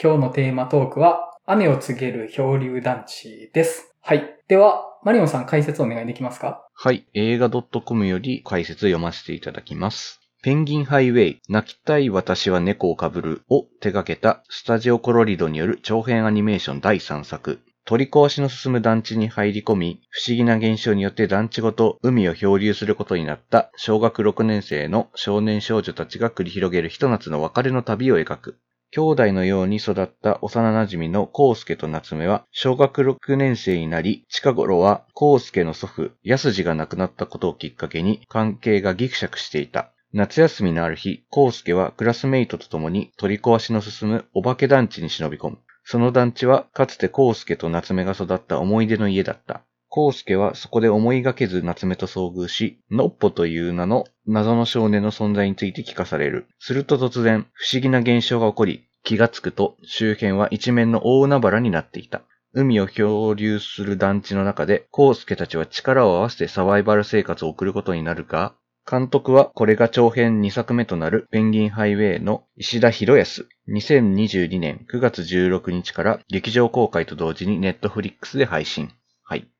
今日のテーマトークは、雨を告げる漂流団地です。はい。では、マリオンさん解説お願いできますか？はい。映画 .com より解説読ませていただきます。ペンギンハイウェイ、泣きたい私は猫をかぶるを手掛けたスタジオコロリドによる長編アニメーション第3作。取り壊しの進む団地に入り込み、不思議な現象によって団地ごと海を漂流することになった小学6年生の少年少女たちが繰り広げるひと夏の別れの旅を描く。兄弟のように育った幼馴染のコウスケと夏目は小学6年生になり、近頃はコウスケの祖父、安次が亡くなったことをきっかけに関係がギクシャクしていた。夏休みのある日、コウスケはクラスメイトと共に取り壊しの進むお化け団地に忍び込む。その団地はかつてコウスケと夏目が育った思い出の家だった。コウスケはそこで思いがけず夏目と遭遇し、ノッポという名の謎の少年の存在について聞かされる。すると突然、不思議な現象が起こり、気がつくと周辺は一面の大海原になっていた。海を漂流する団地の中で、コウスケたちは力を合わせてサバイバル生活を送ることになるが、監督はこれが長編2作目となるペンギンハイウェイの石田博康。2022年9月16日から劇場公開と同時にネットフリックスで配信。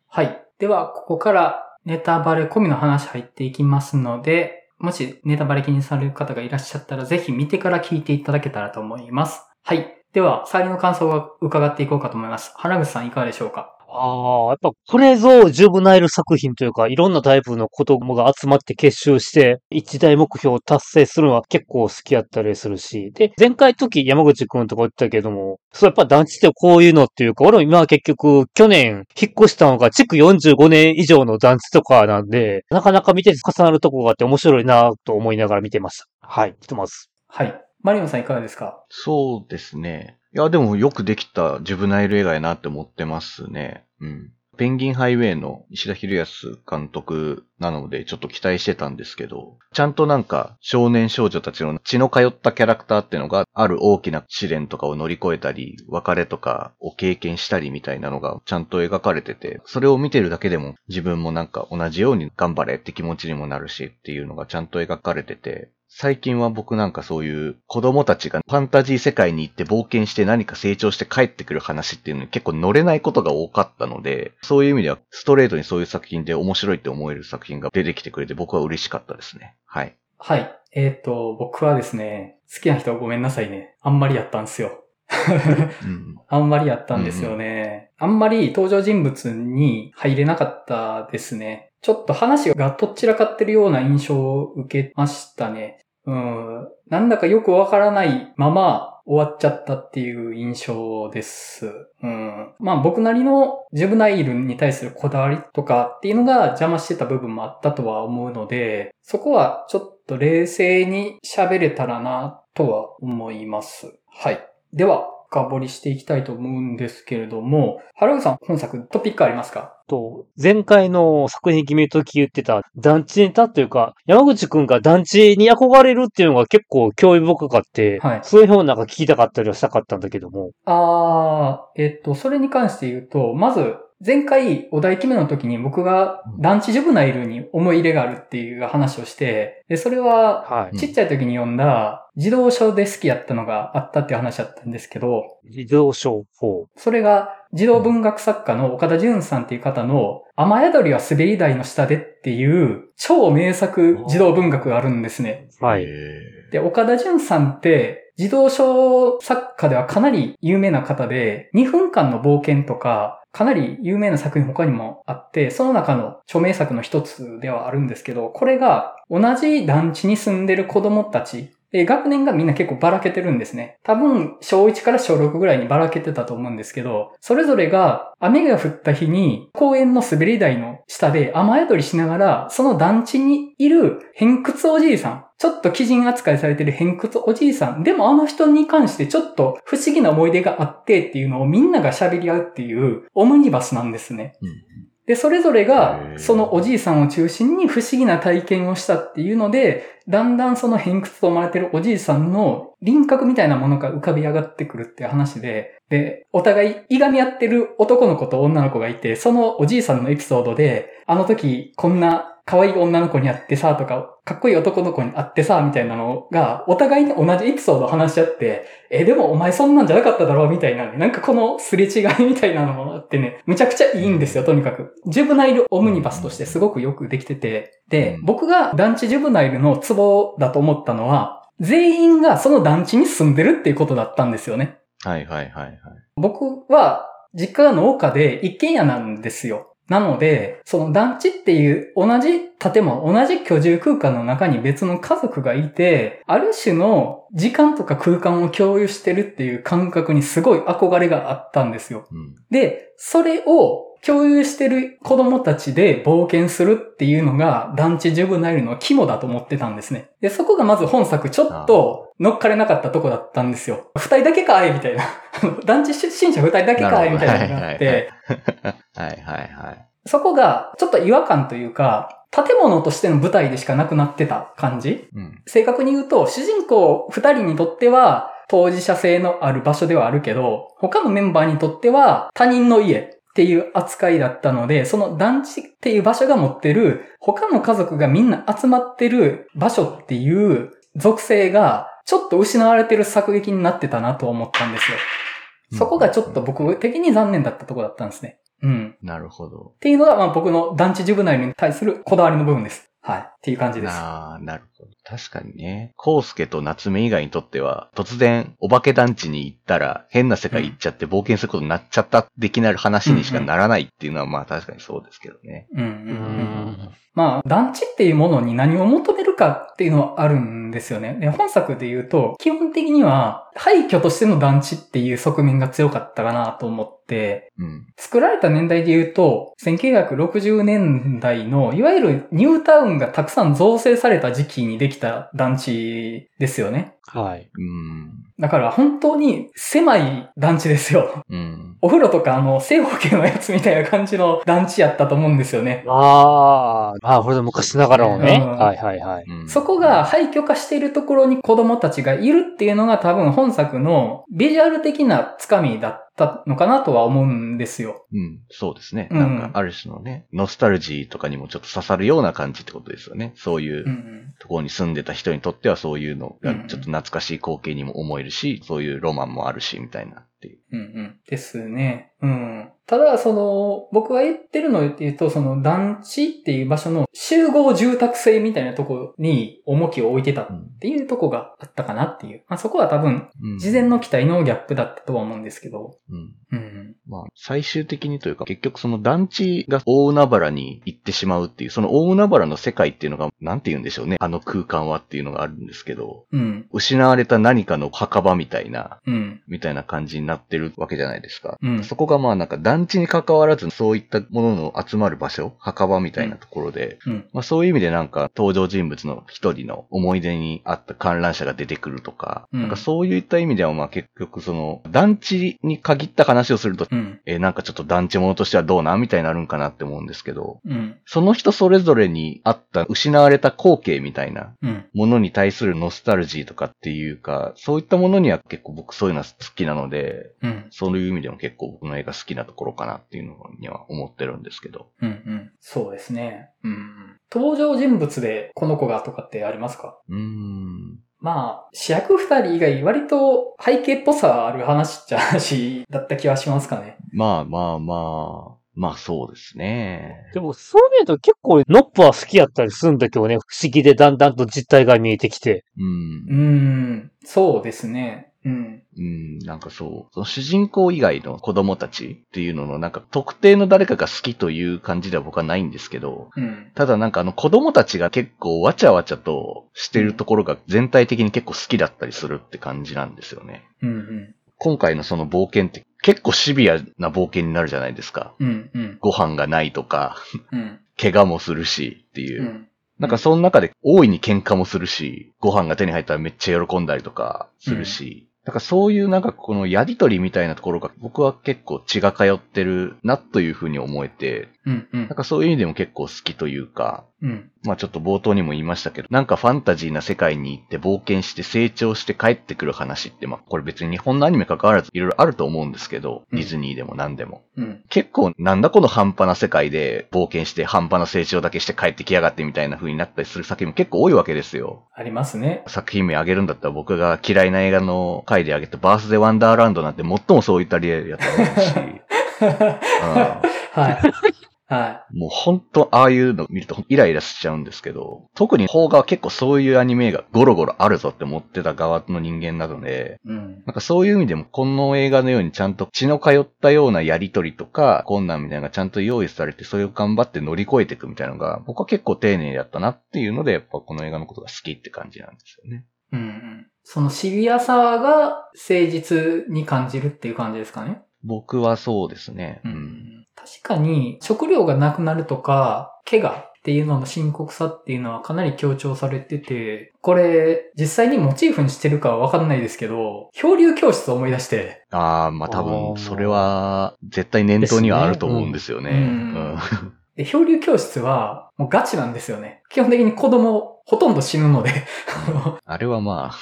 はい。では、ここからネタバレ込みの話入っていきますので、もしネタバレ気にされる方がいらっしゃったら、ぜひ見てから聞いていただけたらと思います。はい。では、触りの感想を伺っていこうかと思います。原口さんいかがでしょうか？ああ、やっぱこれぞジュブナイル作品というか、いろんなタイプの子供が集まって結集して、一大目標を達成するのは結構好きやったりするし。で、前回時山口くんとか言ったけども、そうやっぱ団地ってこういうのっていうか、俺も今は結局去年引っ越したのが築45年以上の団地とかなんで、なかなか見て重なるとこがあって面白いなと思いながら見てました。はい、ひとまず。はい。マリオンさんいかがですか？そうですね。いや、でもよくできたジュブナイル映画やなって思ってますね。うん。ペンギンハイウェイの石田博康監督なのでちょっと期待してたんですけど、ちゃんとなんか少年少女たちの血の通ったキャラクターっていうのがある大きな試練とかを乗り越えたり、別れとかを経験したりみたいなのがちゃんと描かれてて、それを見てるだけでも自分もなんか同じように頑張れって気持ちにもなるしっていうのがちゃんと描かれてて、最近は僕なんかそういう子供たちがファンタジー世界に行って冒険して何か成長して帰ってくる話っていうのに結構乗れないことが多かったので、そういう意味ではストレートにそういう作品で面白いって思える作品が出てきてくれて僕は嬉しかったですね。はい。はい。えっ、と、僕はですね、好きな人はごめんなさいね。あんまりやったんですよ。うん。あんまりやったんですよね。あんまり登場人物に入れなかったですね。ちょっと話がとっちらかってるような印象を受けましたね。うん。なんだかよくわからないまま終わっちゃったっていう印象です。うん。まあ僕なりのジュブナイルに対するこだわりとかっていうのが邪魔してた部分もあったとは思うので、そこはちょっと冷静に喋れたらなとは思います。はい。では、深掘りしていきたいと思うんですけれども、原口さん、本作トピックありますか？と、前回の作品決めるとき言ってた団地ネタというか、山口くんが団地に憧れるっていうのが結構興味深かって、はいそういう方なんか聞きたかったりはしたかったんだけども。あー、えっと、それに関して言うと、まず、前回お題決めの時に僕が団地ジュブナイルに思い入れがあるっていう話をして、で、それは、はい。ちっちゃい時に読んだ児童書で好きやったのがあったっていう話だったんですけど、自動書4。それが児童文学作家の岡田純さんっていう方の雨宿りは滑り台の下でっていう超名作児童文学があるんですね。はい。えで、岡田純さんって児童書作家ではかなり有名な方で、2分間の冒険とか、かなり有名な作品他にもあって、その中の著名作の一つではあるんですけど、これが同じ団地に住んでる子供たち、で学年がみんな結構ばらけてるんですね。多分、小1から小6ぐらいにばらけてたと思うんですけど、それぞれが雨が降った日に公園の滑り台の下で雨宿りしながら、その団地にいる偏屈おじいさん、ちょっと鬼人扱いされてる偏屈おじいさん、でもあの人に関してちょっと不思議な思い出があってっていうのをみんなが喋り合うっていうオムニバスなんですね。うんで、それぞれがそのおじいさんを中心に不思議な体験をしたっていうので、だんだんその偏屈と思われてるおじいさんの輪郭みたいなものが浮かび上がってくるっていう話で、で、お互いいがみ合ってる男の子と女の子がいて、そのおじいさんのエピソードで、あの時こんな可愛い女の子に会ってさ、とか、かっこいい男の子に会ってさ、みたいなのが、お互いに同じエピソードを話し合って、え、でもお前そんなんじゃなかっただろうみたいなね、なんかこのすれ違いみたいなのもあってね、むちゃくちゃいいんですよ、とにかく。ジュブナイルオムニバスとしてすごくよくできてて、で、僕が団地ジュブナイルのツボだと思ったのは、全員がその団地に住んでるっていうことだったんですよね。はいはいはいはい。僕は、実家が農家で一軒家なんですよ。なので、その団地っていう同じ建物、同じ居住空間の中に別の家族がいて、ある種の時間とか空間を共有してるっていう感覚にすごい憧れがあったんですよ。うん。で、それを共有してる子供たちで冒険するっていうのが団地ジュブナイルの肝だと思ってたんですね。で、そこがまず本作ちょっと乗っかれなかったとこだったんですよ。二人だけかいみたいな。団地出身者二人だけかいみたいなのがあって、はいはいはい。そこがちょっと違和感というか、建物としての舞台でしかなくなってた感じうん。正確に言うと、主人公二人にとっては当事者性のある場所ではあるけど、他のメンバーにとっては他人の家っていう扱いだったので、その団地っていう場所が持ってる他の家族がみんな集まってる場所っていう属性がちょっと失われてる作劇になってたなと思ったんですよ。そこがちょっと僕的に残念だったところだったんですね。うん。なるほど。っていうのが、まあ僕の団地ジュブナイルに対するこだわりの部分です。はい。っていう感じです。ああ、なる。確かにね。コウスケと夏目以外にとっては、突然、お化け団地に行ったら、変な世界行っちゃって冒険することになっちゃった的な話にしかならないっていうのは、まあ確かにそうですけどね。うんう。ん。まあ、団地っていうものに何を求めるかっていうのはあるんですよね。で本作で言うと、基本的には廃墟としての団地っていう側面が強かったかなと思って、うん。作られた年代で言うと、1960年代の、いわゆるニュータウンがたくさん造成された時期にできた団地ですよね。はい。うん。だから本当に狭い団地ですよ。うん。お風呂とかあの、正方形のやつみたいな感じの団地やったと思うんですよね。ああ、ああ、これで昔ながらのね。うんはいはいはい。うんそこが、廃墟化しているところに子供たちがいるっていうのが多分本作のビジュアル的なつかみだったのかなとは思うんですよ。うん。そうですね。うんなんか、ある種のね、ノスタルジーとかにもちょっと刺さるような感じってことですよね。そういうところに住んでた人にとってはそういうのがうんちょっと懐かしい光景にも思えるし、そういうロマンもあるし、みたいな。っていう。うんうん。ですね。うん。ただ、その、僕が言ってるので言うと、その団地っていう場所の集合住宅性みたいなところに重きを置いてたっていうとこがあったかなっていう。まあそこは多分、うん事前の期待のギャップだったとは思うんですけど。うん。うん。まあ、最終的にというか、結局その団地が大海原に行ってしまうっていう、その大海原の世界っていうのが、なんて言うんでしょうね。あの空間はっていうのがあるんですけど、うん。失われた何かの墓場みたいな、うん。みたいな感じになってるわけじゃないですか。うんそこがまあなんか団地に関わらず、そういったものの集まる場所、墓場みたいなところで、うん。まあそういう意味でなんか登場人物の一人の思い出にあった観覧車が出てくるとか、うんなんかそういった意味ではまあ結局その団地に限った話をすると、うん。えーなんかちょっと団地ものとしてはどうなんみたいになるんかなって思うんですけど、うん。その人それぞれにあった失われた光景みたいなうん。ものに対するノスタルジーとかっていうか、そういったものには結構僕そういうのは好きなので、うん。そういう意味でも結構僕の映画好きなところかなっていうのには思ってるんですけど。うん。うん。そうですね。うん。登場人物でこの子がとかってありますか？うーん。まあ、主役二人以外割と背景っぽさある話っちゃ話だった気はしますかね。まあまあまあ、まあそうですね。でも、そう見ると結構、ノッポは好きやったりするんだけどね、不思議でだんだんと実態が見えてきて。うんう。ん。そうですね。うん。うん、なんかそう、その主人公以外の子供たちっていうののなんか特定の誰かが好きという感じでは僕はないんですけど、うん。ただなんかあの子供たちが結構わちゃわちゃとしてるところが全体的に結構好きだったりするって感じなんですよね。うん。今回のその冒険って結構シビアな冒険になるじゃないですか。うん。うん。ご飯がないとか、うん。怪我もするしっていうう。ん。なんかその中で大いに喧嘩もするし、ご飯が手に入ったらめっちゃ喜んだりとかするし、なんかそういうなんかこのやりとりみたいなところが僕は結構血が通ってるなというふうに思えて、うんうんなん。かそういう意味でも結構好きというか、うん。まあちょっと冒頭にも言いましたけど、なんかファンタジーな世界に行って冒険して成長して帰ってくる話って、まあこれ別に日本のアニメ関わらずいろいろあると思うんですけど、うんディズニーでも何でも。うん。結構なんだこの半端な世界で冒険して半端な成長だけして帰ってきやがってみたいな風になったりする作品も結構多いわけですよ。ありますね。作品名あげるんだったら僕が嫌いな映画の回であげたバースデーワンダーランドなんて最もそういった例やと思うし、はい。はもう本当ああいうの見るとイライラしちゃうんですけど、特に邦画は結構そういうアニメがゴロゴロあるぞって思ってた側の人間なので、い。うん。なんかそういう意味でもこの映画のようにちゃんと血の通ったようなやりとりとか困難みたいなのがちゃんと用意されてそれを頑張って乗り越えていくみたいなのが僕は結構丁寧だったなっていうのでやっぱこの映画のことが好きって感じなんですよね。うんうん。そのシビアさが誠実に感じるっていう感じですかね？僕はそうですね。ううん。ん。確かに食料がなくなるとか、怪我っていうのの深刻さっていうのはかなり強調されてて、これ実際にモチーフにしてるかはわかんないですけど、漂流教室を思い出して、ああ、まあ多分それは絶対念頭にはあると思うんですよね。ねうんで漂流教室はもうガチなんですよね。基本的に子供ほとんど死ぬので、あれはまあ、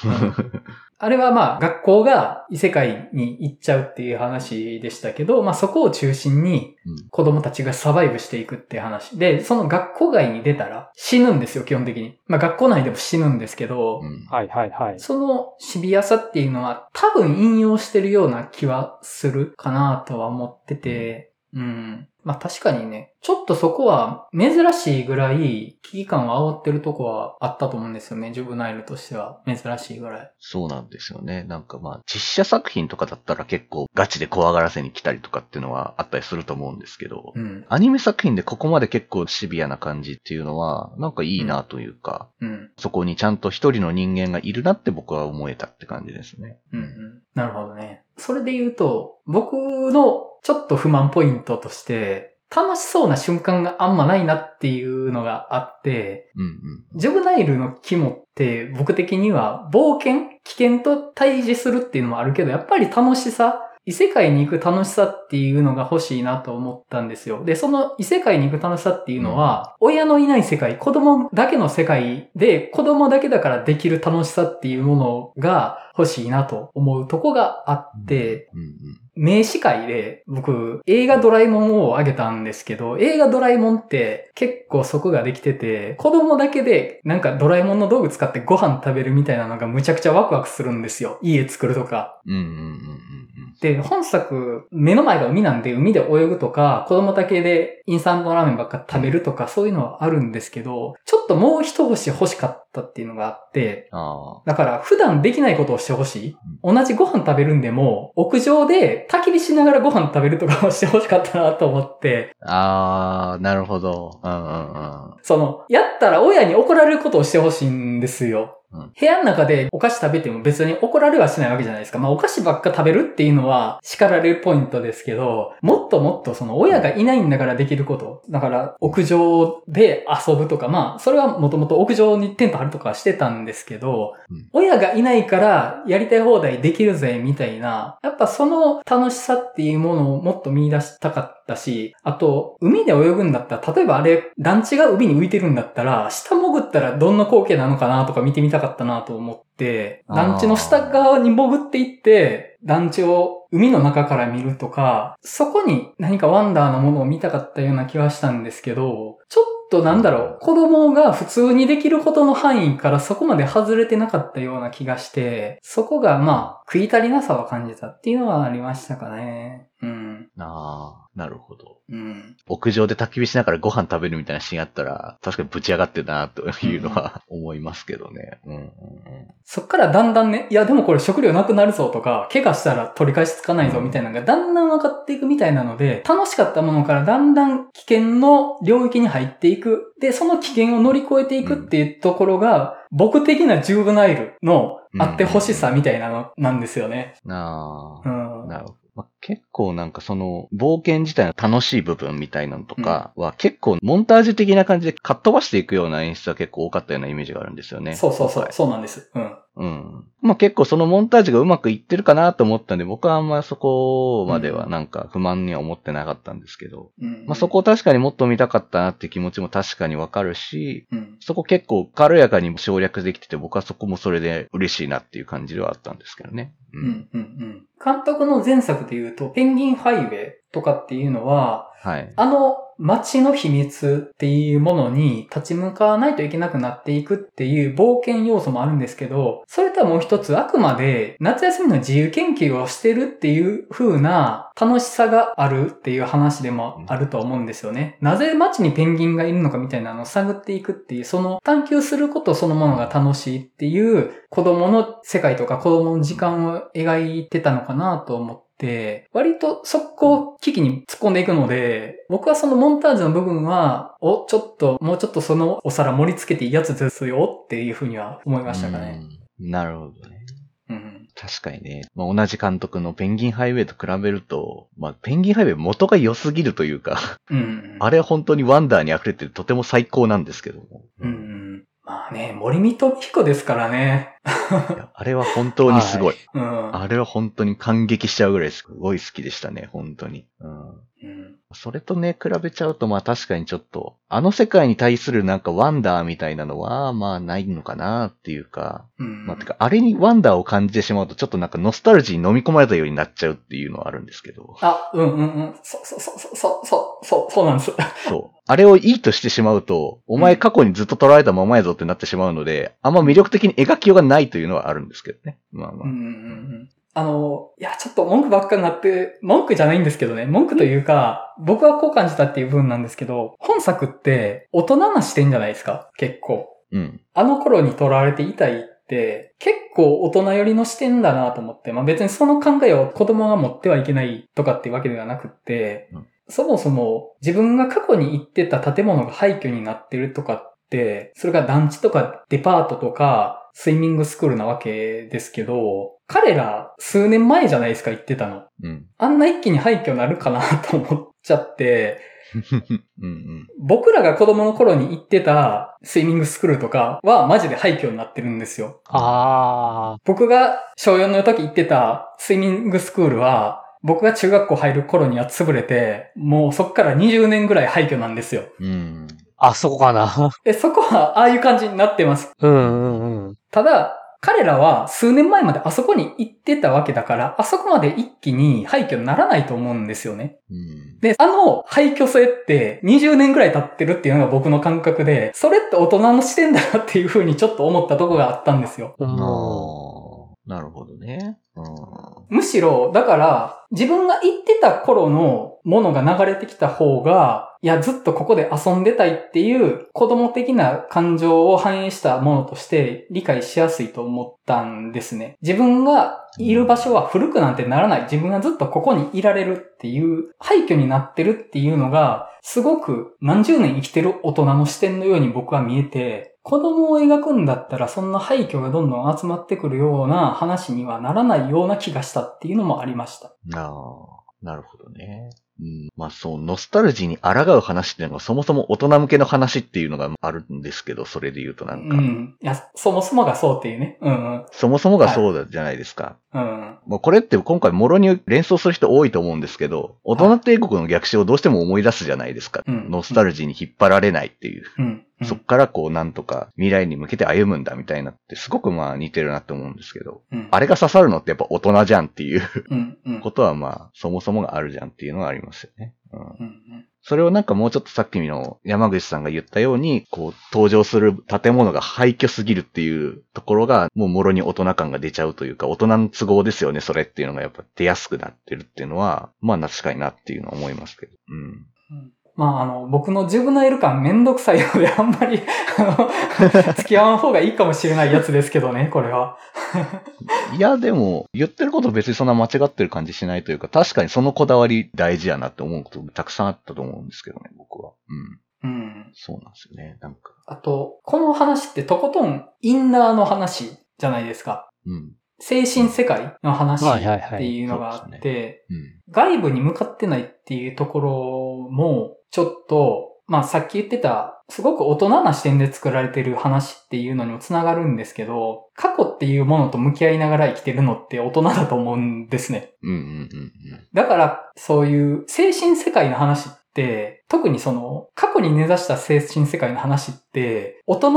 あれはまあ学校が異世界に行っちゃうっていう話でしたけど、まあそこを中心にうん子供たちがサバイブしていくっていう話で、その学校外に出たら死ぬんですよ、基本的に。まあ学校内でも死ぬんですけど、うんはいはいはい。そのシビアさっていうのは多分引用してるような気はするかなとは思ってて、うん。まあ確かにね、ちょっとそこは珍しいぐらい危機感を煽ってるとこはあったと思うんですよね。ジュブナイルとしては珍しいぐらい。そうなんですよね。なんかまあ、実写作品とかだったら結構ガチで怖がらせに来たりとかっていうのはあったりすると思うんですけど、うん。アニメ作品でここまで結構シビアな感じっていうのは、なんかいいなというか、うん。そこにちゃんと一人の人間がいるなって僕は思えたって感じですね。うんうん。なるほどね。それで言うと、僕のちょっと不満ポイントとして、楽しそうな瞬間があんまないなっていうのがあって、うんうん。ジョブナイルの肝って僕的には冒険危険と対峙するっていうのもあるけど、やっぱり楽しさ異世界に行く楽しさっていうのが欲しいなと思ったんですよ。で、その異世界に行く楽しさっていうのは、親のいない世界、子供だけの世界で、子供だけだからできる楽しさっていうものが欲しいなと思うとこがあって。名詞会で僕映画ドラえもんをあげたんですけど、映画ドラえもんって結構そこができてて、子供だけでなんかドラえもんの道具使ってご飯食べるみたいなのがむちゃくちゃワクワクするんですよ。家作るとか。うんうんうんうんで、本作、目の前が海なんで海で泳ぐとか、子供だけでインスタントラーメンばっか食べるとか、そういうのはあるんですけど、ちょっともう一星欲しかったっていうのがあって、あだから普段できないことをしてほしい。同じご飯食べるんでも、屋上で焚き火しながらご飯食べるとかをしてほしかったなと思って、あ。あー、なるほど。うんうんうん。その、やったら親に怒られることをしてほしいんですよ。うん部屋の中でお菓子食べても別に怒られはしないわけじゃないですか。まあお菓子ばっか食べるっていうのは叱られるポイントですけど、もっともっとその親がいないんだからできること。だから屋上で遊ぶとか、まあそれはもともと屋上にテント張るとかはしてたんですけど、うん親がいないからやりたい放題できるぜみたいな、やっぱその楽しさっていうものをもっと見出したかったし、あと、海で泳ぐんだったら、例えばあれ、団地が海に浮いてるんだったら、下潜ったらどんな光景なのかなとか見てみたかったなと思って、団地の下側に潜っていって、団地を海の中から見るとか、そこに何かワンダーなものを見たかったような気はしたんですけど、ちょっとなんだろう、子供が普通にできることの範囲からそこまで外れてなかったような気がして、そこがまあ、食い足りなさは感じたっていうのはありましたかね。うん。ああ、なるほど。うん。屋上で焚き火しながらご飯食べるみたいなシーンあったら、確かにぶち上がってるな、というのは思いますけどね。うんうんうん。そっからだんだんね、いやでもこれ食料なくなるぞとか、怪我したら取り返しつかないぞみたいなのがだんだん分かっていくみたいなので、楽しかったものからだんだん危険の領域に入っていく。で、その危険を乗り越えていくっていうところが、僕的なジューブナイルのあってほしさみたいなのなんですよね。ああ、うん。なるほど。まあ、結構なんかその冒険自体の楽しい部分みたいなのとかは結構モンタージュ的な感じでかっ飛ばしていくような演出は結構多かったようなイメージがあるんですよね。そうそうそうそうなんです。うん。うん。まあ結構そのモンタージュがうまくいってるかなと思ったんで、僕はあんまそこまではなんか不満には思ってなかったんですけど、うん、まあそこを確かにもっと見たかったなって気持ちも確かにわかるし、うん。そこ結構軽やかに省略できてて、僕はそこもそれで嬉しいなっていう感じではあったんですけどね。ううん、うん、うん。監督の前作で言うと、ペンギンハイウェイとかっていうのは、はい。あの街の秘密っていうものに立ち向かわないといけなくなっていくっていう冒険要素もあるんですけど、それとはもう一つあくまで夏休みの自由研究をしてるっていう風な楽しさがあるっていう話でもあると思うんですよね。なぜ街にペンギンがいるのかみたいなのを探っていくっていう、その探求することそのものが楽しいっていう子供の世界とか子供の時間を描いてたのかなと思って、割と速攻危機に突っ込んでいくので、僕はそのモンタージュの部分は、お、ちょっと、もうちょっとそのお皿盛り付けていいやつですよっていうふうには思いましたかね。うんなるほどね。うん。確かにね。まあ、同じ監督のペンギンハイウェイと比べると、まあ、ペンギンハイウェイ元が良すぎるというか、うん。あれは本当にワンダーに溢れててとても最高なんですけども。うんうん。まあね、森見と彦ですからね。あれは本当にすごい。うん。あれは本当に感激しちゃうぐらいすごい好きでしたね、本当に。うんうん。それとね、比べちゃうと、まあ確かにちょっと、あの世界に対するなんかワンダーみたいなのは、まあないのかなっていうか、うん。まあてか、あれにワンダーを感じてしまうと、ちょっとなんかノスタルジーに飲み込まれたようになっちゃうっていうのはあるんですけど、あ、うんうんうん。そうそうそうそう、そう、そう、そうなんです。そう。あれをいいとしてしまうと、お前過去にずっと捉えたままやぞってなってしまうので、あんま魅力的に描きようがないというのはあるんですけどね。まあまあ。うんうんうんあの、いや、ちょっと文句ばっかになって、文句じゃないんですけどね、文句というか、僕はこう感じたっていう部分なんですけど、本作って大人な視点じゃないですか、結構。うん。あの頃に捉われていたいって、結構大人寄りの視点だなと思って、まあ別にその考えを子供が持ってはいけないとかっていうわけではなくって、うんそもそも自分が過去に行ってた建物が廃墟になってるとかって、それが団地とかデパートとかスイミングスクールなわけですけど、彼ら数年前じゃないですか行ってたの。うん。あんな一気に廃墟になるかなと思っちゃって、うんうん。僕らが子供の頃に行ってたスイミングスクールとかはマジで廃墟になってるんですよ。あ僕が小4の時行ってたスイミングスクールは、僕が中学校入る頃には潰れて、もうそっから20年ぐらい廃墟なんですよ。うん。あ、あそこかな。え、そこはああいう感じになってます。うんうんうん。ただ、彼らは数年前まであそこに行ってたわけだから、あそこまで一気に廃墟にならないと思うんですよね。うん。で、あの廃墟性って20年ぐらい経ってるっていうのが僕の感覚で、それって大人の視点だなっていう風にちょっと思ったとこがあったんですよ。なるほどね。うん。むしろ、だから、自分が行ってた頃のものが流れてきた方が、いや、ずっとここで遊んでたいっていう子供的な感情を反映したものとして理解しやすいと思ったんですね。自分がいる場所は古くなんてならない。自分がずっとここにいられるっていう廃墟になってるっていうのが、すごく何十年生きてる大人の視点のように僕は見えて、子供を描くんだったらそんな廃墟がどんどん集まってくるような話にはならないような気がしたっていうのもありました。ああ、なるほどね。うん、まあそう、ノスタルジーに抗う話っていうのがそもそも大人向けの話っていうのがあるんですけど、それで言うとうなんか、ん。いや、そもそもがそうっていうね。うんそもそもがそうだじゃないですか。うん。うん。もうこれって今回もろに連想する人多いと思うんですけど、大人帝国の逆襲をどうしても思い出すじゃないですか。うんノスタルジーに引っ張られないっていう。うん。うんそっからこうなんとか未来に向けて歩むんだみたいなってすごくまあ似てるなって思うんですけど、うん。あれが刺さるのってやっぱ大人じゃんっていううん。うん。ことはまあそもそもがあるじゃんっていうのがありますよね。うんうん。それをなんかもうちょっとさっきの山口さんが言ったように、こう登場する建物が廃墟すぎるっていうところがもうもろに大人感が出ちゃうというか、大人の都合ですよね、それっていうのがやっぱ出やすくなってるっていうのは、まあ確かになっていうのは思いますけど。うん。まあ、あの、僕のジュブナイル感めんどくさいので、あんまり、あの、付き合わん方がいいかもしれないやつですけどね、これは。いや、でも、言ってること別にそんな間違ってる感じしないというか、確かにそのこだわり大事やなって思うことたくさんあったと思うんですけどね、僕は。うん。うん。そうなんですよね。なんか。あと、この話ってとことんインナーの話じゃないですか。うん。精神世界の話っていうのがあって、うん。外部に向かってないっていうところも、ちょっと、まあさっき言ってた、すごく大人な視点で作られてる話っていうのにもつながるんですけど、過去っていうものと向き合いながら生きてるのって大人だと思うんですね。だから、そういう精神世界の話って、特にその、過去に根ざした精神世界の話って、大人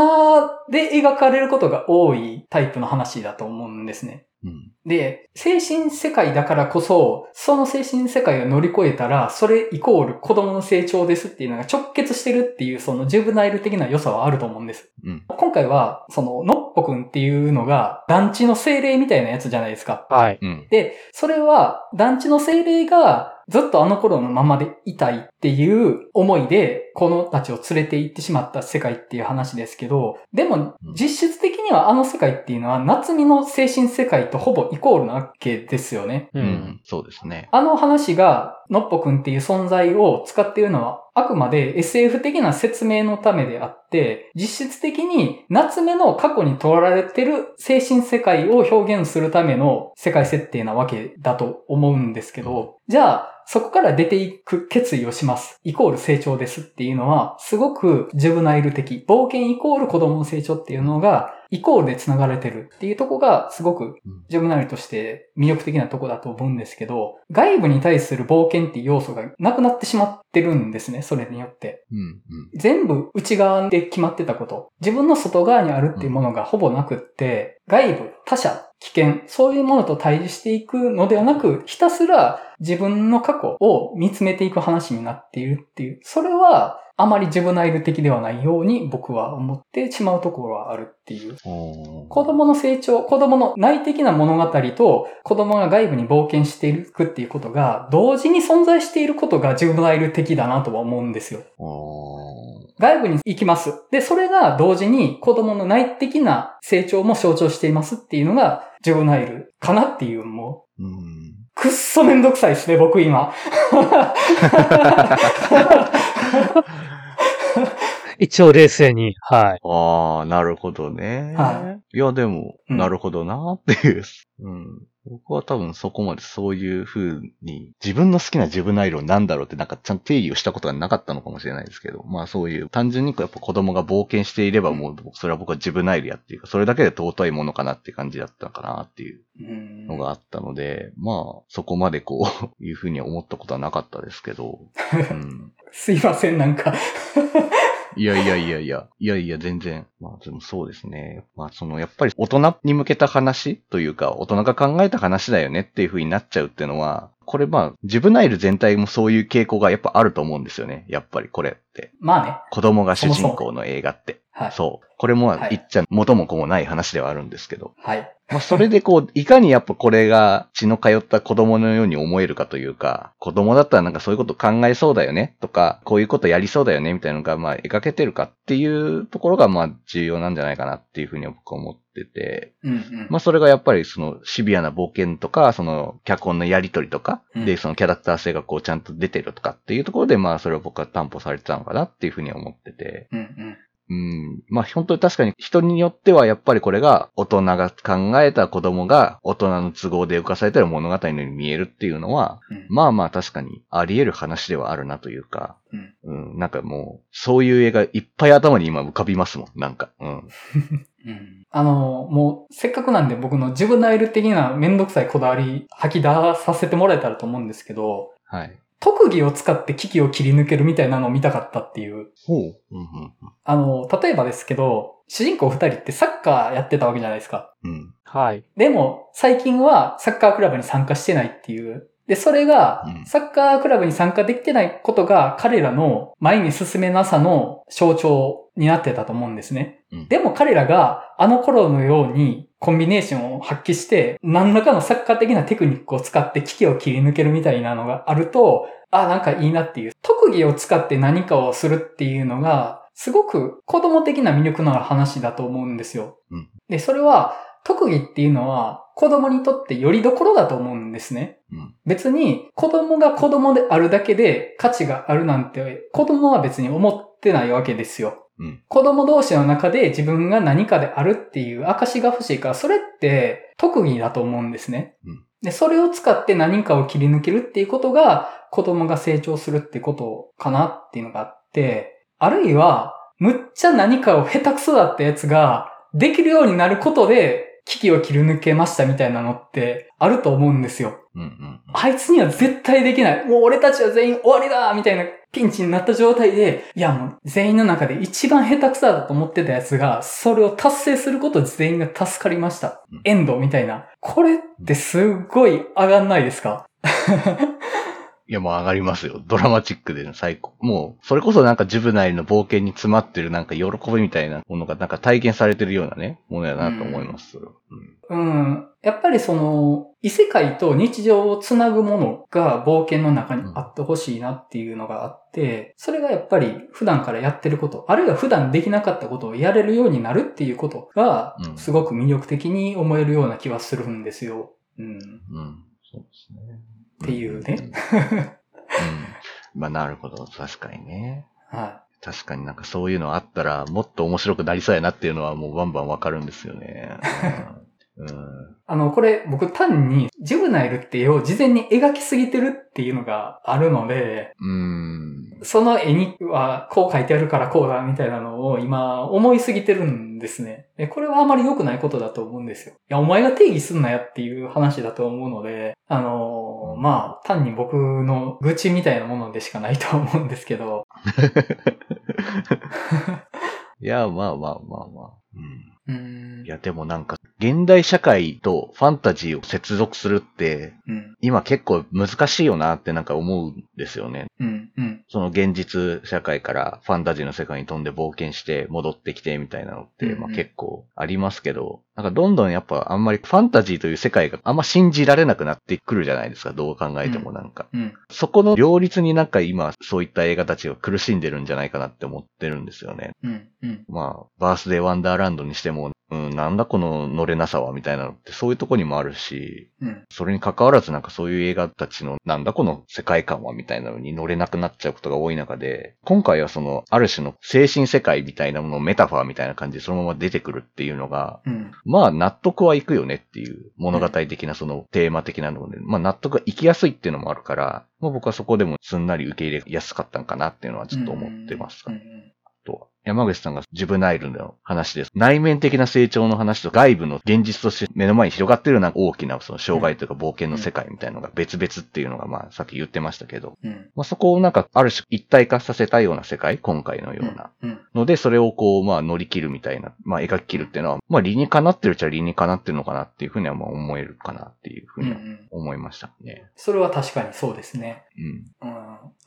で描かれることが多いタイプの話だと思うんですね。うん。うん。で、精神世界だからこそ、その精神世界を乗り越えたら、それイコール子供の成長ですっていうのが直結してるっていう、そのジュブナイル的な良さはあると思うんです。うん。今回は、その、のっぽくんっていうのが、団地の精霊みたいなやつじゃないですか。はい。うん。で、それは団地の精霊がずっとあの頃のままでいたいっていう思いで、このたちを連れて行ってしまった世界っていう話ですけど、でも実質的にはあの世界っていうのは夏美の精神世界とほぼイコールなわけですよね。う。うんん。そうですね。あの話が、のっぽくんっていう存在を使っているのは、あくまで SF 的な説明のためであって、実質的に夏目の過去に取られてる精神世界を表現するための世界設定なわけだと思うんですけど、じゃあ、そこから出ていく決意をします。イコール成長ですっていうのは、すごくジュブナイル的。冒険イコール子供の成長っていうのが、イコールで繋がれてるっていうとこが、すごくジョブナとして魅力的なとこだと思うんですけど、外部に対する冒険っていう要素がなくなってしまってるんですね、それによって。うん。うん。全部内側で決まってたこと。自分の外側にあるっていうものがほぼなくって、外部、他者、危険、そういうものと対峙していくのではなく、ひたすら自分の過去を見つめていく話になっているっていう。それは、あまりジュブナイル的ではないように僕は思ってしまうところはあるっていう。子供の成長、子供の内的な物語と子供が外部に冒険していくっていうことが同時に存在していることがジュブナイル的だなとは思うんですよ。外部に行きます。で、それが同時に子供の内的な成長も象徴していますっていうのがジュブナイルかなっていうもう、うん。くっそめんどくさいですね、僕今。一応冷静に、はい。ああ、なるほどね。。はいや、でも、うんなるほどなっていう。うん。僕は多分そこまでそういう風に、自分の好きなジュブナイルを何だろうってなんかちゃんと定義をしたことがなかったのかもしれないですけど、まあそういう、単純にやっぱ子供が冒険していればもう、それは僕はジュブナイルやっていうか、それだけで尊いものかなって感じだったのかなっていううんのがあったので、まあ、そこまでこう、いう風に思ったことはなかったですけど、うん。すいません、なんか。いやいやいやいや、いやいや全然。まあでもそうですね。まあそのやっぱり大人に向けた話というか、大人が考えた話だよねっていう風になっちゃうっていうのは、これまあ、ジブナイル全体もそういう傾向がやっぱあると思うんですよね。やっぱりこれって。まあね。子供が主人公の映画って。はい。そう。これもはい言っちゃ元も子もない話ではあるんですけど。はい。まあそれでこう、いかにやっぱこれが血の通った子供のように思えるかというか、子供だったらなんかそういうこと考えそうだよねとか、こういうことやりそうだよねみたいなのがまあ描けてるかっていうところがまあ重要なんじゃないかなっていうふうに僕は思ってて、うんうん。まあそれがやっぱりそのシビアな冒険とか、その脚本のやりとりとか、うんでそのキャラクター性がこうちゃんと出てるとかっていうところでまあそれを僕は担保されてたのかなっていうふうには思ってて、うんうん。うん。まあ本当に確かに人によってはやっぱりこれが大人が考えた子供が大人の都合で浮かされてる物語のように見えるっていうのは、うんまあまあ確かにあり得る話ではあるなというか、うんうん、なんかもう、そういう映画いっぱい頭に今浮かびますもん、なんか。うん。うんあの、もう、せっかくなんで僕のジュブナイル的なめんどくさいこだわり吐き出させてもらえたらと思うんですけど、はい。特技を使って危機を切り抜けるみたいなのを見たかったっていう。ほう。うんあの、例えばですけど、主人公二人ってサッカーやってたわけじゃないですか。うん。うん。はい。でも、最近はサッカークラブに参加してないっていう。で、それがう、んサッカークラブに参加できてないことが彼らの前に進めなさの象徴になってたと思うんですね。うんでも彼らがあの頃のようにコンビネーションを発揮して、何らかのサッカー的なテクニックを使って危機を切り抜けるみたいなのがあると、あ、なんかいいなっていう。特技を使って何かをするっていうのが、すごく子供的な魅力のある話だと思うんですよ。うんで、それは、特技っていうのは子供にとってよりどころだと思うんですね。うん。別に子供が子供であるだけで価値があるなんて子供は別に思ってないわけですよ。うん。子供同士の中で自分が何かであるっていう証が欲しいから、それって特技だと思うんですね。うんで、それを使って何かを切り抜けるっていうことが子供が成長するってことかなっていうのがあって、あるいは、むっちゃ何かを下手くそだったやつができるようになることで危機を切り抜けましたみたいなのってあると思うんですよ。うんうん。あいつには絶対できない。もう俺たちは全員終わりだみたいなピンチになった状態で、いやもう全員の中で一番下手くそだと思ってたやつが、それを達成することで全員が助かりましたうん。エンドみたいな。これってすっごい上がんないですか？いや、もう上がりますよ。ドラマチックで最高。もう、それこそなんかジブナイルの冒険に詰まってるなんか喜びみたいなものがなんか体験されてるようなね、ものやなと思います。それはうん。やっぱりその、異世界と日常をつなぐものが冒険の中にあってほしいなっていうのがあって、それがやっぱり普段からやってること、あるいは普段できなかったことをやれるようになるっていうことがう、んすごく魅力的に思えるような気はするんですよ。うん。うん。うん。そうですね。っていうねうん。うん。まあ、なるほど。確かにね。は確かになんかそういうのあったら、もっと面白くなりそうやなっていうのはもうバンバンわかるんですよね。うん。あの、これ僕単にジブナイルって絵を事前に描きすぎてるっていうのがあるので、うん。その絵にはこう書いてあるからこうだみたいなのを今思いすぎてるんですね。でこれはあまり良くないことだと思うんですよ。いや、お前が定義すんなやっていう話だと思うので、あのーまあ、単に僕の愚痴みたいなものでしかないと思うんですけど、いや、まあまあまあまあ。うん。い。や、でもなんか、現代社会とファンタジーを接続するって、うん。今結構難しいよなってなんか思うんですよね。うん。うん。その現実社会からファンタジーの世界に飛んで冒険して戻ってきてみたいなのって、うんうんまあ結構ありますけど、なんかどんどんやっぱあんまりファンタジーという世界があんま信じられなくなってくるじゃないですか、どう考えてもなんか。うん。そこの両立になんか今そういった映画たちが苦しんでるんじゃないかなって思ってるんですよね。うん。うん。まあ、バースデーワンダーランドにしても、うん、なんだこの乗れなさはみたいなのってそういうとこにもあるし、うん。それに関わらずなんかそういう映画たちのなんだこの世界観はみたいなのに乗れなくなっちゃうことが多い中で、今回はそのある種の精神世界みたいなものをメタファーみたいな感じでそのまま出てくるっていうのが、うん。まあ納得はいくよねっていう物語的なそのテーマ的なので、まあ納得がいきやすいっていうのもあるから、まあ僕はそこでもすんなり受け入れやすかったんかなっていうのはちょっと思ってますうん。うん。とは。山口さんがジュブナイルの話です。内面的な成長の話と外部の現実として目の前に広がっているような大きなその障害というか冒険の世界みたいなのが別々っていうのがまあさっき言ってましたけど、うん。まあそこをなんかある種一体化させたような世界、今回のような。うん。ので、それをこう、まあ乗り切るみたいな、まあ描き切るっていうのは、まあ理にかなってるっちゃ理にかなってるのかなっていうふうにはまあ思えるかなっていうふううん。うにはん。思いましたね。それは確かにそうですね。うん。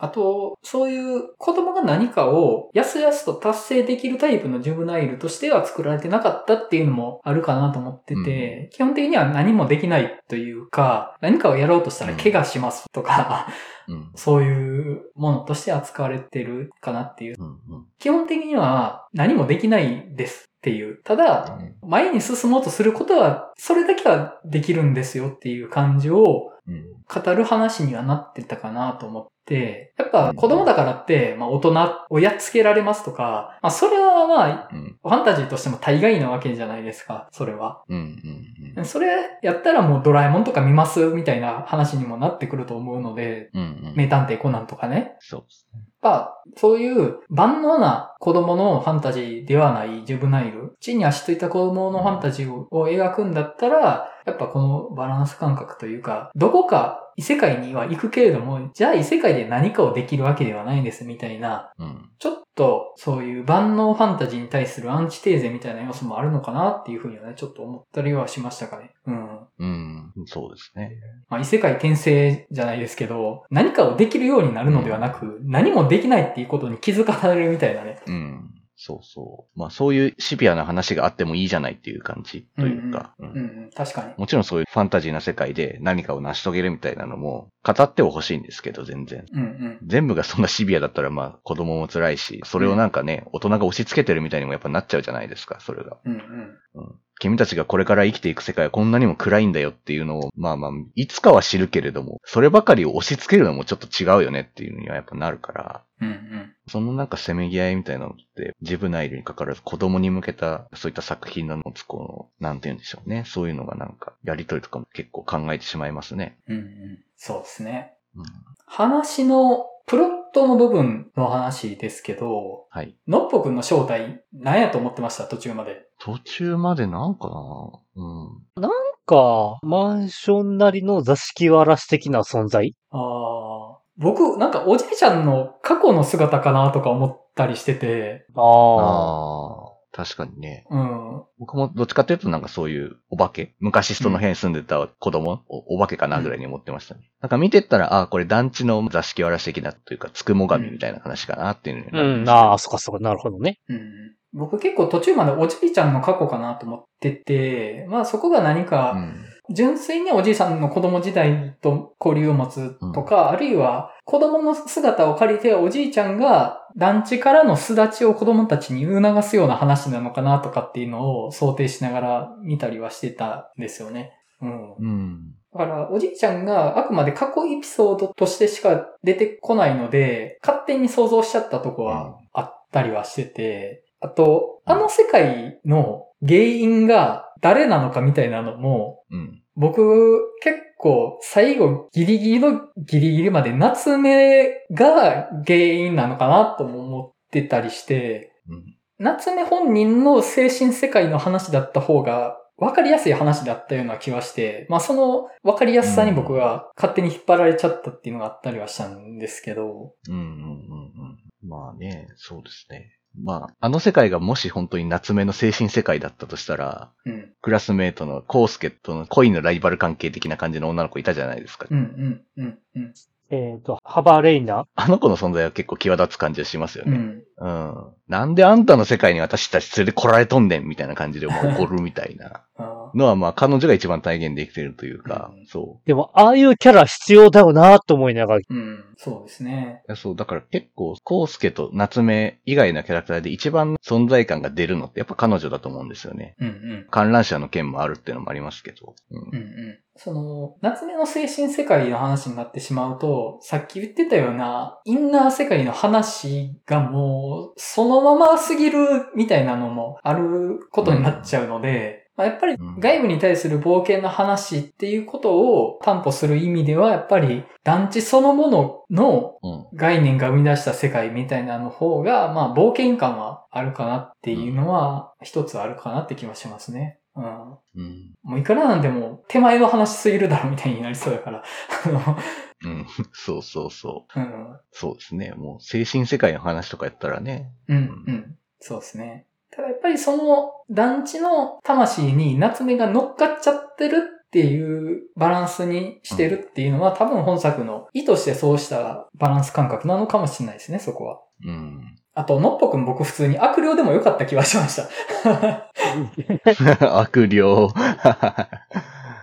うんあと、そういう子供が何かをやすやすと達成できるタイプのジュブナイルとしては作られてなかったっていうのもあるかなと思ってて、基本的には何もできないというか、何かをやろうとしたら怪我しますとか、うん。そういうものとして扱われてるかなっていう。うん。うん。基本的には何もできないですっていう。ただ、前に進もうとすることは、それだけはできるんですよっていう感じをうん。語る話にはなってたかなと思って、やっぱ子供だからって、まあ大人をやっつけられますとか、まあそれはまあ、うん。ファンタジーとしても大概なわけじゃないですか、それは。うん。うん。それやったらもうドラえもんとか見ますみたいな話にもなってくると思うので、うん。うん。名探偵コナンとかね。そうですね。やっぱ、そういう万能な子供のファンタジーではないジュブナイル、地に足といった子供のファンタジーをを描くんだったら、やっぱこのバランス感覚というか、どこか異世界には行くけれども、じゃあ異世界で何かをできるわけではないんですみたいな、うん。ちょっとそういう万能ファンタジーに対するアンチテーゼみたいな要素もあるのかなっていうふうにはね、ちょっと思ったりはしましたかね。うん。うん。そうですね。まあ異世界転生じゃないですけど、何かをできるようになるのではなく、何もできないっていうことに気づかされるみたいなね。うん。そうそう。まあそういうシビアな話があってもいいじゃないっていう感じというか。うんうんうん、確かに。もちろんそういうファンタジーな世界で何かを成し遂げるみたいなのも語っては欲しいんですけど、全然。うんうん。全部がそんなシビアだったらまあ子供も辛いし、それをなんかね、大人が押し付けてるみたいにもやっぱなっちゃうじゃないですか、それが。うんうん。君たちがこれから生きていく世界はこんなにも暗いんだよっていうのを、まあまあ、いつかは知るけれども、そればかりを押し付けるのもちょっと違うよねっていうのにはやっぱなるから、うんうん。そのなんかせめぎ合いみたいなのって、自分内にかかわらず子供に向けた、そういった作品の持つこの、なんて言うんでしょうね。そういうのがなんか、やりとりとかも結構考えてしまいますね。うんうん。そうですね。うん。話の、プロットの部分の話ですけど、はい。のっぽくんの正体、何やと思ってました？途中まで。途中までなんかな？うん。なんか、マンションなりの座敷わらし的な存在？ああ。僕、なんかおじいちゃんの過去の姿かなとか思ったりしてて、ああ。確かにね。うん。僕もどっちかっていうとなんかそういうお化け昔その辺住んでた子供、おお化けかなぐらいに思ってましたね。なんか見てったら、ああ、これ団地の座敷わらし的なというか、つくも神みたいな話かなっていううんん、ですけどああ、そっかそっか、なるほどね。うん。僕結構途中までおじいちゃんの過去かなと思ってて、まあそこが何うか、ん。純粋におじいさんの子供時代と交流を持つとか、あるいは子供の姿を借りておじいちゃんが団地からの巣立ちを子供たちに促すような話なのかなとかっていうのを想定しながら見たりはしてたんですよね。うん。うん。だから、おじいちゃんがあくまで過去エピソードとしてしか出てこないので、勝手に想像しちゃったとこはあったりはしてて、あと、あの世界の原因が誰なのかみたいなのも、うん。僕、結構最後ギリギリのギリギリまで夏目が原因なのかなとも思ってたりして、うん。夏目本人の精神世界の話だった方が分かりやすい話だったような気はして、まあその分かりやすさに僕が勝手に引っ張られちゃったっていうのがあったりはしたんですけど、うん。うん。うん。うん。まあね、そうですね。まあ、あの世界がもし本当に夏目の精神世界だったとしたら、うん。クラスメイトのコウスケとの恋のライバル関係的な感じの女の子いたじゃないですか。うん、うん、うん、うん。えっ、と、ハバレイナあの子の存在は結構際立つ感じがしますよね。うん。うん。なんであんたの世界に私たち連れて来られとんねんみたいな感じでもう怒るみたいなあのはまあ彼女が一番体現できてるというか、うんそでも、ああいうキャラ必要だよなと思いながら、ーうん。そうですね。う。そう、だから結構、コウスケと夏目以外のキャラクターで一番存在感が出るのってやっぱ彼女だと思うんですよね。うん、うん。観覧車の件もあるっていうのもありますけど。うんうんうん。その、夏目の精神世界の話になってしまうと、さっき言ってたような、インナー世界の話がもう、そのまますぎるみたいなのもあることになっちゃうので、まあ、やっぱりうん外部に対する冒険の話っていうことを担保する意味では、やっぱり団地そのもののうん。概念が生み出した世界みたいなの方が、まあ冒険感はあるかなっていうのは、一つあるかなって気はしますね。うん。うん。もういくらなんでも手前の話すぎるだろみたいになりそうだから。うん。そうそうそう。うん。そうですね。もう精神世界の話とかやったらね。うん、うん。そうですね。ぱりその団地の魂に夏目が乗っかっちゃってるっていうバランスにしてるっていうのは多分本作の意図してそうしたバランス感覚なのかもしれないですね、そこは。うん。あと、のっぽくん僕普通に悪霊でもよかった気はしました。悪霊。あ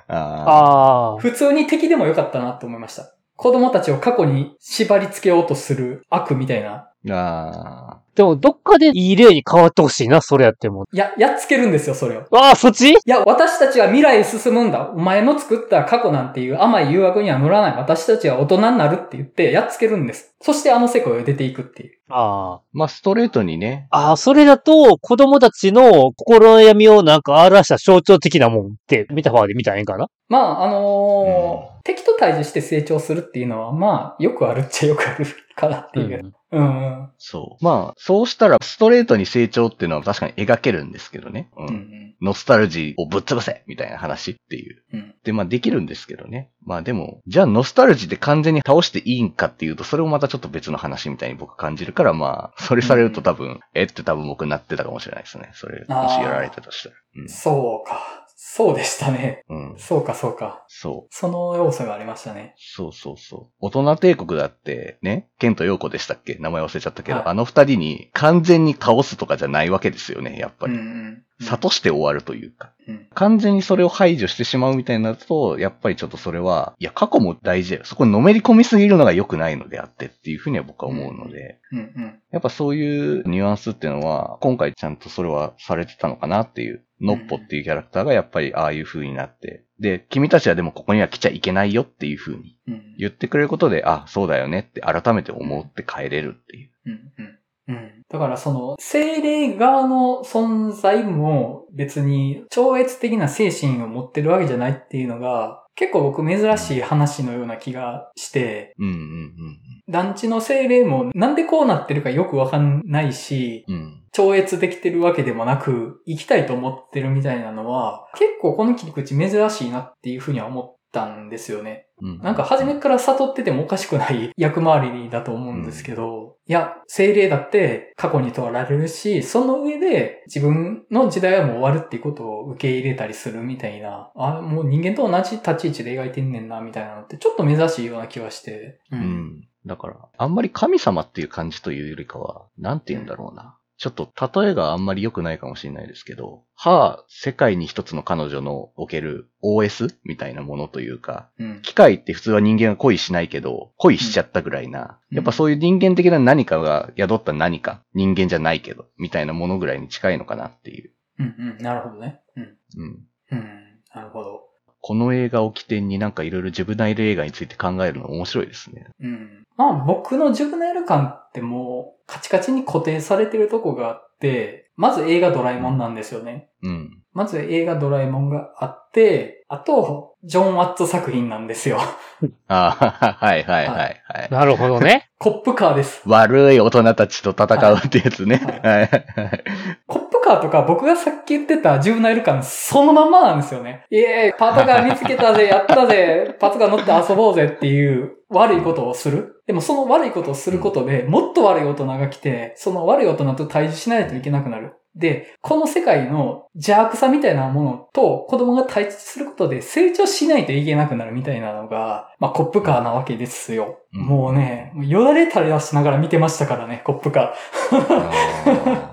あ。ああ。普通に敵でもよかったなと思いました。子供たちを過去に縛り付けようとする悪みたいな。あでも、どっかでいい例に変わってほしいな、それやっても。いや、やっつけるんですよ、それを。ああ、そっち？いや、私たちは未来へ進むんだ。お前の作った過去なんていう甘い誘惑には乗らない。私たちは大人になるって言って、やっつけるんです。そしてあの世界を出ていくっていう。あまあ、ストレートにね。あ。ああ、それだと、子供たちの心の闇をなんか表した象徴的なもんって、見た方で見たらいいんかな？まあ、あのー敵と対峙して成長するっていうのは、まあ、よくあるっちゃよくあるかなっていう。うん、うん。そう。まあ、そうしたら、ストレートに成長っていうのは確かに描けるんですけどね。うん。うん、うん。ノスタルジーをぶっ潰せみたいな話っていう。うん。で、まあできるんですけどね。まあでも、じゃあノスタルジーで完全に倒していいんかっていうと、それもまたちょっと別の話みたいに僕感じるから、まあ、それされると多分、えって多分僕なってたかもしれないですね。それ、もしやられてたとしたら。そうか。そうでしたね。うん。うん。そうか、そうか。そう。その要素がありましたね。そうそうそう。大人帝国だって、ね、ケント・ヨーコでしたっけ？名前忘れちゃったけど、はいあの二人に完全に倒すとかじゃないわけですよね、やっぱうん、り。うん。諭して終わるというか。うん。完全にそれを排除してしまうみたいになると、やっぱりちょっとそれは、いや、過去も大事だよ。そこにのめり込みすぎるのが良くないのであってっていうふうには僕は思うので、うん、うん。やっぱそういうニュアンスっていうのは、今回ちゃんとそれはされてたのかなっていうノッポっていうキャラクターがやっぱりああいう風になって、で、君たちはでもここには来ちゃいけないよっていう風にうん。言ってくれることで、あ、そうだよねって改めて思って帰れるっていう。うんうんうん。だからその、精霊側の存在も別に超越的な精神を持ってるわけじゃないっていうのが、結構僕珍しい話のような気がして、うんうん団地の精霊もなんでこうなってるかよくわかんないし、うん。うん。超越できてるわけでもなく、生きたいと思ってるみたいなのは、結構この切り口珍しいなっていうふうには思ったんですよね。うん。なんか初めから悟っててもおかしくない 役回りだと思うんですけど、いや、精霊だって過去に問われるし、その上で自分の時代はもう終わるっていうことを受け入れたりするみたいな、あ、もう人間と同じ立ち位置で描いてんねんな、みたいなのってちょっと珍しいような気はして。うう。ん。だから、あんまり神様っていう感じというよりかは、なんて言うんだろうな。ちょっと例えがあんまり良くないかもしれないですけど、は、世界に一つの彼女のおける OS みたいなものというか、うん。機械って普通は人間が恋しないけど、恋しちゃったぐらいな、うんやっぱそういう人間的な何かが宿った何か、人間じゃないけど、みたいなものぐらいに近いのかなっていう。うんうん。なるほどね。うん。うん。うん。なるほど。この映画を起点になんかいろいろジブナイル映画について考えるの面白いですね。うん。まあ僕のジュブナイル感ってもうカチカチに固定されてるとこがあって、まず映画ドラえもんなんですよね。うん。まず映画ドラえもんがあって、あと、ジョン・ワッツ作品なんですよ。ああ、はいはいはいはい。なるほどね。コップカーです。悪い大人たちと戦うってやつね。ははいはいコップカーとか僕がさっき言ってたジュブナイル感そのまんまなんですよね。イエーイパトカー見つけたぜ やったぜパトカー乗って遊ぼうぜっていう悪いことをする。でもその悪いことをすることでもっと悪い大人が来て、その悪い大人と対峙しないといけなくなる。で、この世界の邪悪さみたいなものと子供が対峙することで成長しないといけなくなるみたいなのが、まあコップカーなわけですよ。うんもうね、もうよだれ垂れ出しながら見てましたからね、コップカー。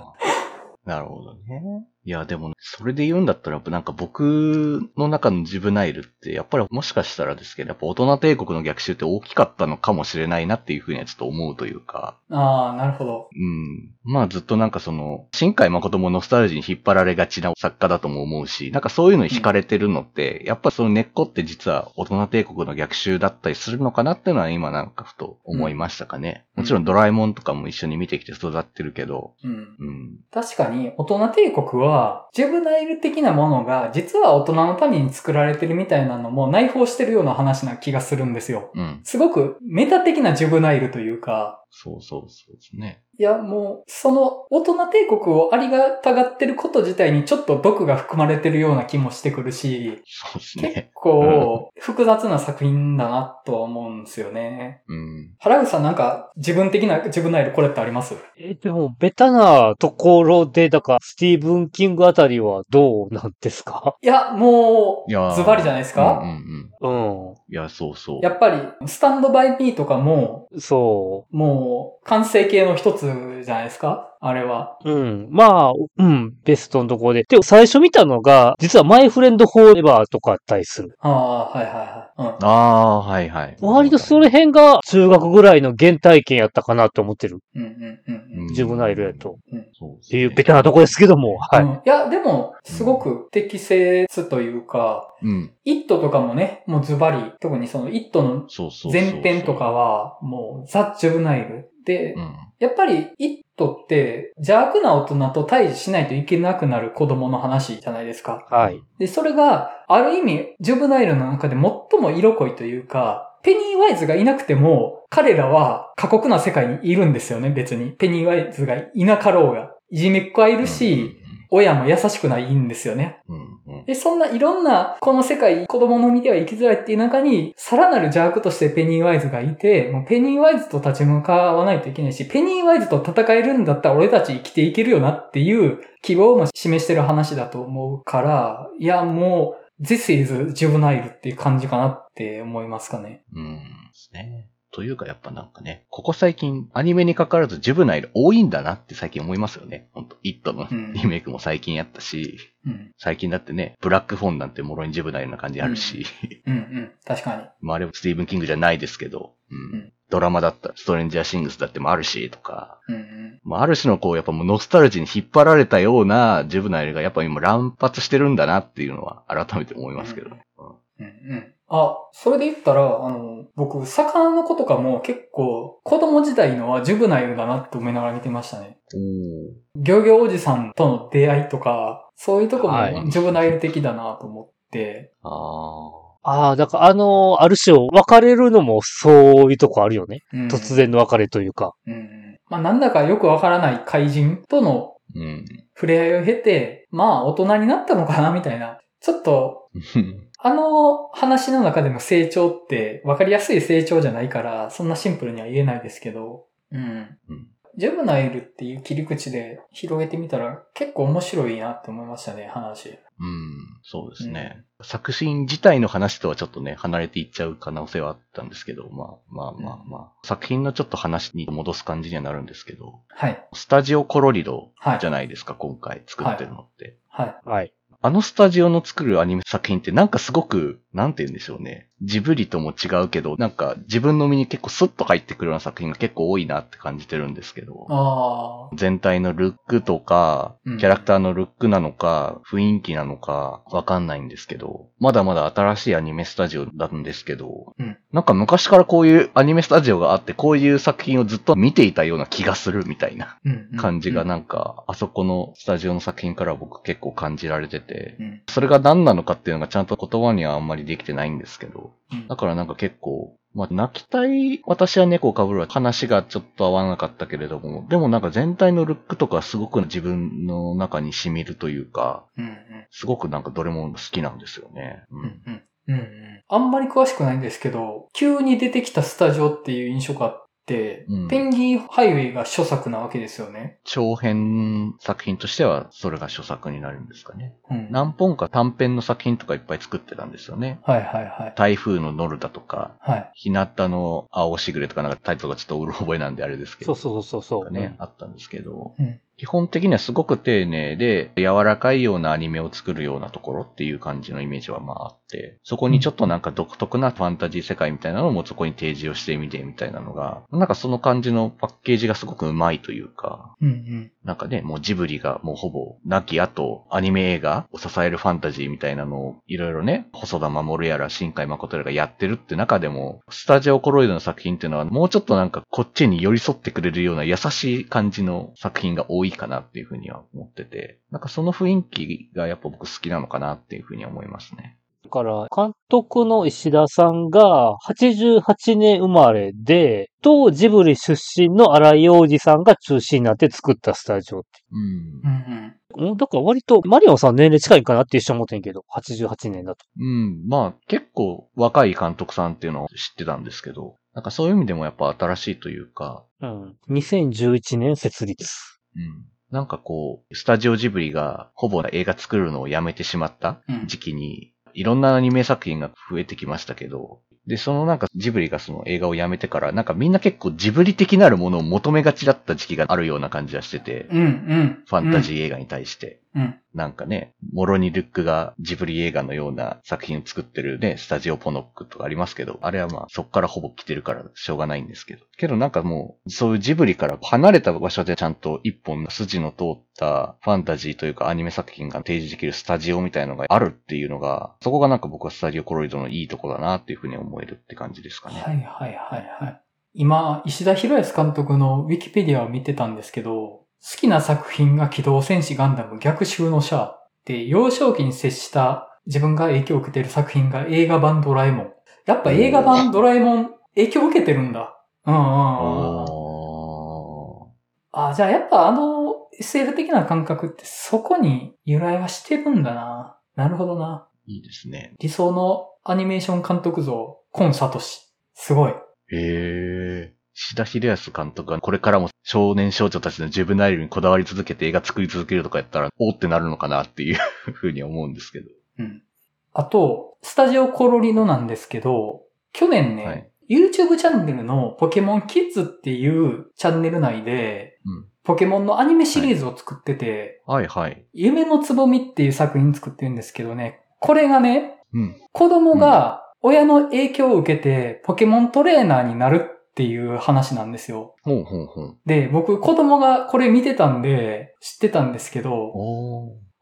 なるほどね。いや、でも、それで言うんだったら、なんか僕の中のジブナイルって、やっぱりもしかしたらですけど、やっぱ大人帝国の逆襲って大きかったのかもしれないなっていうふうにはちょっと思うというか、ああ、なるほど。うん。まあずっとなんかその、新海誠もノスタルジーに引っ張られがちな作家だとも思うし、なんかそういうのに惹かれてるのって、やっぱその根っこって実は大人帝国の逆襲だったりするのかなっていうのは今なんかふと思いましたかね。うんもちろんドラえもんとかも一緒に見てきて育ってるけど、うん。うん。確かに、大人帝国は、ジュブナイル的なものが、実は大人のために作られてるみたいなのも内包してるような話な気がするんですよ。うん。すごくメタ的なジュブナイルというか、そうそうそうですね。いや、もう、その大人帝国をありがたがってること自体にちょっと毒が含まれてるような気もしてくるし、そうです結ね。構複雑な作品だなとは思うんですよね。うん。原口さんなんか自分的なジュブナイルこれってあります？え、でも、ベタなところで、だから、スティーブン・キングあたりはどうなんですか？いや、もいやーう、ズバリじゃないですか、うんうんうん。ういや、そうそう。やっぱり、スタンドバイミーとかも、ん。そもう、完成形の一つじゃないですか？あれは。う。うん。まあ、うん、ベストのところで。でも最初見たのが、実はマイフレンド・フォーエバーとかあったりする。ああ、はいはいはい。ああ、はいはい。割とそれ辺が中学ぐらいの原体験やったかなと思ってる。うん。うんうんうんうん。ジュブナイルやと。そうっていうベタなとこですけども。はい。うんいや、でも、すごく適切というか、うん。イットとかもね、もうズバリ、特にそのイットのそうそうそう。前編とかは、もうザ・ジュブナイル。で、うん。やっぱり、イットって邪悪な大人と対峙しないといけなくなる子供の話じゃないですか。はい。で、それが、ある意味、ジュブナイルの中で最も色濃いというか、ペニーワイズがいなくても、彼らは過酷な世界にいるんですよね、別に。ペニーワイズがいなかろうが。いじめっ子はいるし、親も優しくないんですよね。うん、で、そんないろんな、この世界、子供の身では生きづらいっていう中に、さらなる邪悪としてペニーワイズがいて、もうペニーワイズと立ち向かわないといけないし、ペニーワイズと戦えるんだったら俺たち生きていけるよなっていう希望も示してる話だと思うから、いや、もう、This is juvenile っていう感じかなって思いますかね。うん。ですね。というかやっぱなんかね、ここ最近アニメに関わらずジュブナイル多いんだなって最近思いますよね。ほんと、イットのうんリメイクも最近やったし、うん。最近だってね、ブラックフォンなんてもろにジュブナイルな感じあるし、うんうん。確かに。まああれはスティーブン・キングじゃないですけど、うんうんドラマだったらストレンジャー・シングスだってもあるし、とか、うんうん。まあ、ある種のこう、やっぱもうノスタルジーに引っ張られたようなジュブナイルがやっぱ今乱発してるんだなっていうのは改めて思いますけどね。うんうんうん。あ、それで言ったら、あの、僕、魚の子とかも結構、子供時代のはジュブナイルだなって思いながら見てましたね。漁業おじさんとの出会いとか、そういうとこもはいジュブナイル的だなと思って、あああ、だからあの、ある種を別れるのもそういうとこあるよね。うん突然の別れというか。うんうん。まあ、なんだかよくわからない怪人とのあ。うん。触れ合いを経て、まあ、大人になったのかなみたいな。ちょっと、あの話の中での成長って分かりやすい成長じゃないから、そんなシンプルには言えないですけど、うん。うんジュブナイルっていう切り口で広げてみたら結構面白いなって思いましたね、話。うん、そうですね、作品自体の話とはちょっとね、離れていっちゃう可能性はあったんですけど、まあまあまあまあ、作品のちょっと話に戻す感じにはなるんですけど、はい。スタジオコロリドはい。じゃないですか、今回作ってるのって。はい。はい。あのスタジオの作るアニメ作品ってなんかすごく、なんて言うんでしょうね。ジブリとも違うけど、なんか自分の身に結構スッと入ってくるような作品が結構多いなって感じてるんですけど。全体のルックとか、うんキャラクターのルックなのか、雰囲気なのか、わかんないんですけど、まだまだ新しいアニメスタジオなんですけど、うんなんか昔からこういうアニメスタジオがあって、こういう作品をずっと見ていたような気がするみたいなうんうん。感じがな。なんか、あそこのスタジオの作品から僕結構感じられててう、ん。それが何なのかっていうのがちゃんと言葉にはあんまりできてないんですけど、うんだからなんか結構、まあ、泣きたい、私は猫を被るは話がちょっと合わなかったけれども、でもなんか全体のルックとかすごく自分の中に染みるというか、うんうん。すごくなんかどれも好きなんですよね。う。うんんうん。うんうん。あんまり詳しくないんですけど、急に出てきたスタジオっていう印象があって、うんペンギンハイウェイが初作なわけですよね。長編作品としてはそれが初作になるんですかね。うん。何本か短編の作品とかいっぱい作ってたんですよね。はいはいはい。台風のノルダとか、はい。日向の青しぐれとかなんかタイトルがちょっとうる覚えなんであれですけど。そうそうそうそうそう。ね、あったんですけど、うん基本的にはすごく丁寧で柔らかいようなアニメを作るようなところっていう感じのイメージはまああって、そこにちょっとなんか独特なファンタジー世界みたいなのもそこに提示をしてみてみたいなのが、なんかその感じのパッケージがすごくうまいというか、なんかね、もうジブリがもうほぼ亡き後、アニメ映画を支えるファンタジーみたいなのをいろいろね、細田守やら新海誠やらがやってるって中でも、スタジオコロイドの作品っていうのはもうちょっとなんかこっちに寄り添ってくれるような優しい感じの作品が多いかなっていうふうには思ってて、なんかその雰囲気がやっぱ僕好きなのかなっていうふうに思いますね。だから、監督の石田さんが88年生まれで、とジブリ出身の荒井洋二さんが中心になって作ったスタジオって。うんうんうん。うんだから割と、マリオンさん年齢近いかなって一瞬思ってんけど、88年だと。うん。まあ結構若い監督さんっていうのを知ってたんですけど、なんかそういう意味でもやっぱ新しいというか、うん。2011年設立。うん。なんかこう、スタジオジブリがほぼ映画作るのをやめてしまったうん時期に、いろんなアニメ作品が増えてきましたけど、で、そのなんかジブリがその映画をやめてから、なんかみんな結構ジブリ的なるものを求めがちだった時期があるような感じはしてて、うんうん。ファンタジー映画に対して。うん。なんかね、もろにルックがジブリ映画のような作品を作ってるね、スタジオポノックとかありますけど、あれはまあそっからほぼ来てるからしょうがないんですけど。けどなんかもう、そういうジブリから離れた場所でちゃんと一本筋の通ったファンタジーというかアニメ作品が提示できるスタジオみたいのがあるっていうのが、そこがなんか僕はスタジオコロイドのいいとこだなっていうふうに思えるって感じですかね。はいはいはいはい。今、石田博康監督のウィキペディアを見てたんですけど、好きな作品が機動戦士ガンダム逆襲のシャアで、幼少期に接した自分が影響を受けている作品が映画版ドラえもん。やっぱ映画版ドラえもん影響を受けてるんだ。うんうんうん。おあ、じゃあやっぱあの SF 的な感覚ってそこに由来はしてるんだな。なるほどな。ーいいですね。理想のアニメーション監督像、コンサトシ。すごい。へえ。志田秀康監督がこれからも少年少女たちのジュブナイルにこだわり続けて映画作り続けるとかやったら、おーってなるのかなっていう ふうに思うんですけど。うん。あと、スタジオコロリノなんですけど、去年ね、はい YouTube チャンネルのポケモンキッズっていうチャンネル内で、うんポケモンのアニメシリーズを作ってて、はいはい。夢のつぼみっていう作品作ってるんですけどね、これがね、うん。子供が親の影響を受けてポケモントレーナーになるっっていう話なんですよ。ほうほうほう。で、僕子供がこれ見てたんで知ってたんですけど。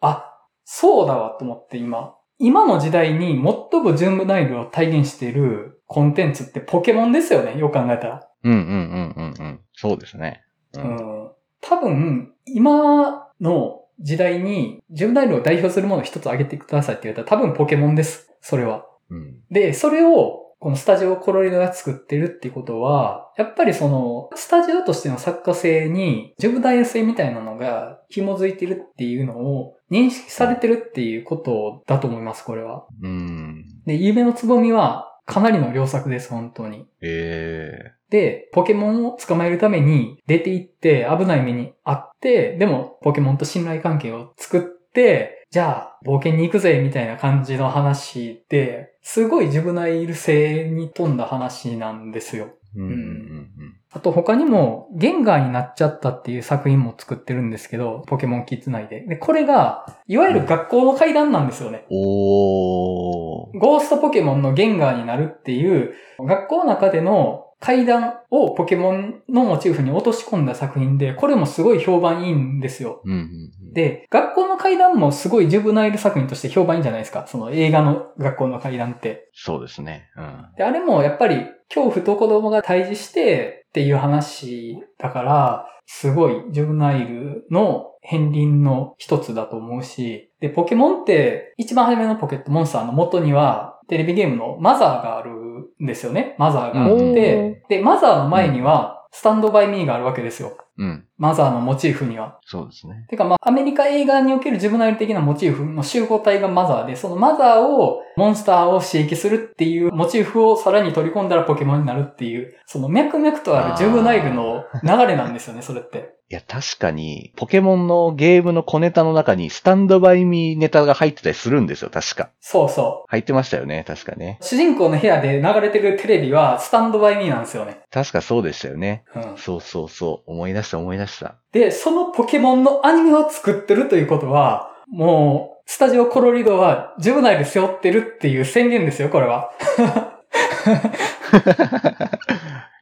あ、そうだわと思って今。今の時代に最もジュンブナイルを体現しているコンテンツってポケモンですよね。よく考えたら。うんうんうんうんうん。そうですね。う。うんん。多分、今の時代にジュンブナイルを代表するものを一つ挙げてくださいって言われたら多分ポケモンです。それは。うん。で、それを、このスタジオコロリドが作ってるってことは、やっぱりその、スタジオとしての作家性に、ジョブ大性みたいなのが紐づいてるっていうのを認識されてるっていうことだと思います、これは。うん。で、夢のつぼみは、かなりの良作です、本当に。えで、ポケモンを捕まえるために出て行って危ない目にあって、でもポケモンと信頼関係を作って、じゃあ冒険に行くぜみたいな感じの話で、すごいジュブナイル性に富んだ話なんですよ。ー。うんうんうんあと他にも、ゲンガーになっちゃったっていう作品も作ってるんですけど、ポケモンキッズ内で。で、これが、いわゆる学校の階段なんですよね。おー。ゴーストポケモンのゲンガーになるっていう、学校の中での階段をポケモンのモチーフに落とし込んだ作品で、これもすごい評判いいんですよ。うんうんうん。で、学校の階段もすごいジュブナイル作品として評判いいんじゃないですか？その映画の学校の階段って。そうですね。うん。で、あれもやっぱり恐怖と子供が対峙してっていう話だから、すごいジュブナイルの片鱗の一つだと思うし、で、ポケモンって一番初めのポケットモンスターの元にはテレビゲームのマザーがあるんですよね。マザーがあって、で、マザーの前にはスタンドバイミーがあるわけですよ。うん。マザーのモチーフには。そうですね。てかまあ、アメリカ映画におけるジュブナイル的なモチーフの集合体がマザーで、そのマザーを、モンスターを刺激するっていうモチーフをさらに取り込んだらポケモンになるっていう、その脈々とあるジュブナイルの流れなんですよね、それって。いや、確かに、ポケモンのゲームの小ネタの中に、スタンドバイミーネタが入ってたりするんですよ、確か。そうそ入ってましたよね、確かね。う。主人公の部屋で流れてるテレビはスタンドバイミーなんですよね。確かそうでしたよね。うん。そうそうそう。思い出した、思い出した。で、そのポケモンのアニメを作ってるということは、もう、スタジオコロリドはジュブナイル背負ってるっていう宣言ですよ、これは。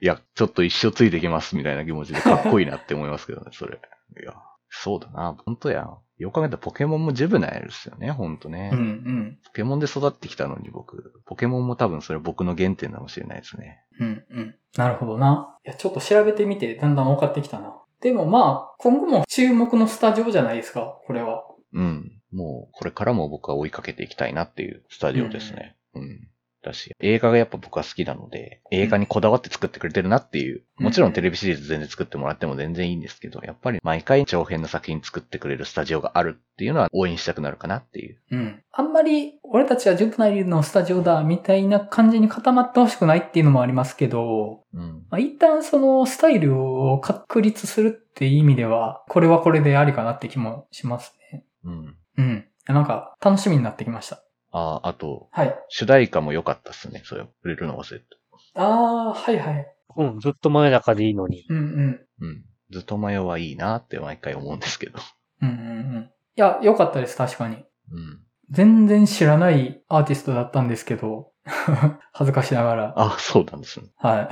いや、ちょっと一生ついてきます、みたいな気持ちでかっこいいなって思いますけどね、それ。いや、そうだな、本当や。よく考えたらポケモンもジュブナイルですよね、本当ね。うんうん。ポケモンで育ってきたのに僕、ポケモンも多分それ僕の原点かもしれないですね。うんうん。なるほどな。いや、ちょっと調べてみて、だんだん分かってきたな。でもまあ、今後も注目のスタジオじゃないですか、これは。うん。もう、これからも僕は追いかけていきたいなっていうスタジオですね。うん。だし、映画がやっぱ僕は好きなので、映画にこだわって作ってくれてるなっていう、うんもちろんテレビシリーズ全然作ってもらっても全然いいんですけど、やっぱり毎回長編の作品作ってくれるスタジオがあるっていうのは応援したくなるかなっていう。うん。あんまり、俺たちはジュプナイルのスタジオだ、みたいな感じに固まってほしくないっていうのもありますけど、うん。まあ、一旦そのスタイルを確立するっていう意味では、これはこれでありかなって気もしますね。うん。うん。なんか、楽しみになってきました。ああ、あと、はい。主題歌も良かったっすね。それ、触れるの忘れてた。あー、はいはい。うん、ずっと真夜中でいいのに。うんうん。うん。ずっと迷はいいなって毎回思うんですけど。うんうんうん。いや、良かったです、確かに。うん。全然知らないアーティストだったんですけど、恥ずかしながら。あ、そうなんですね。はい。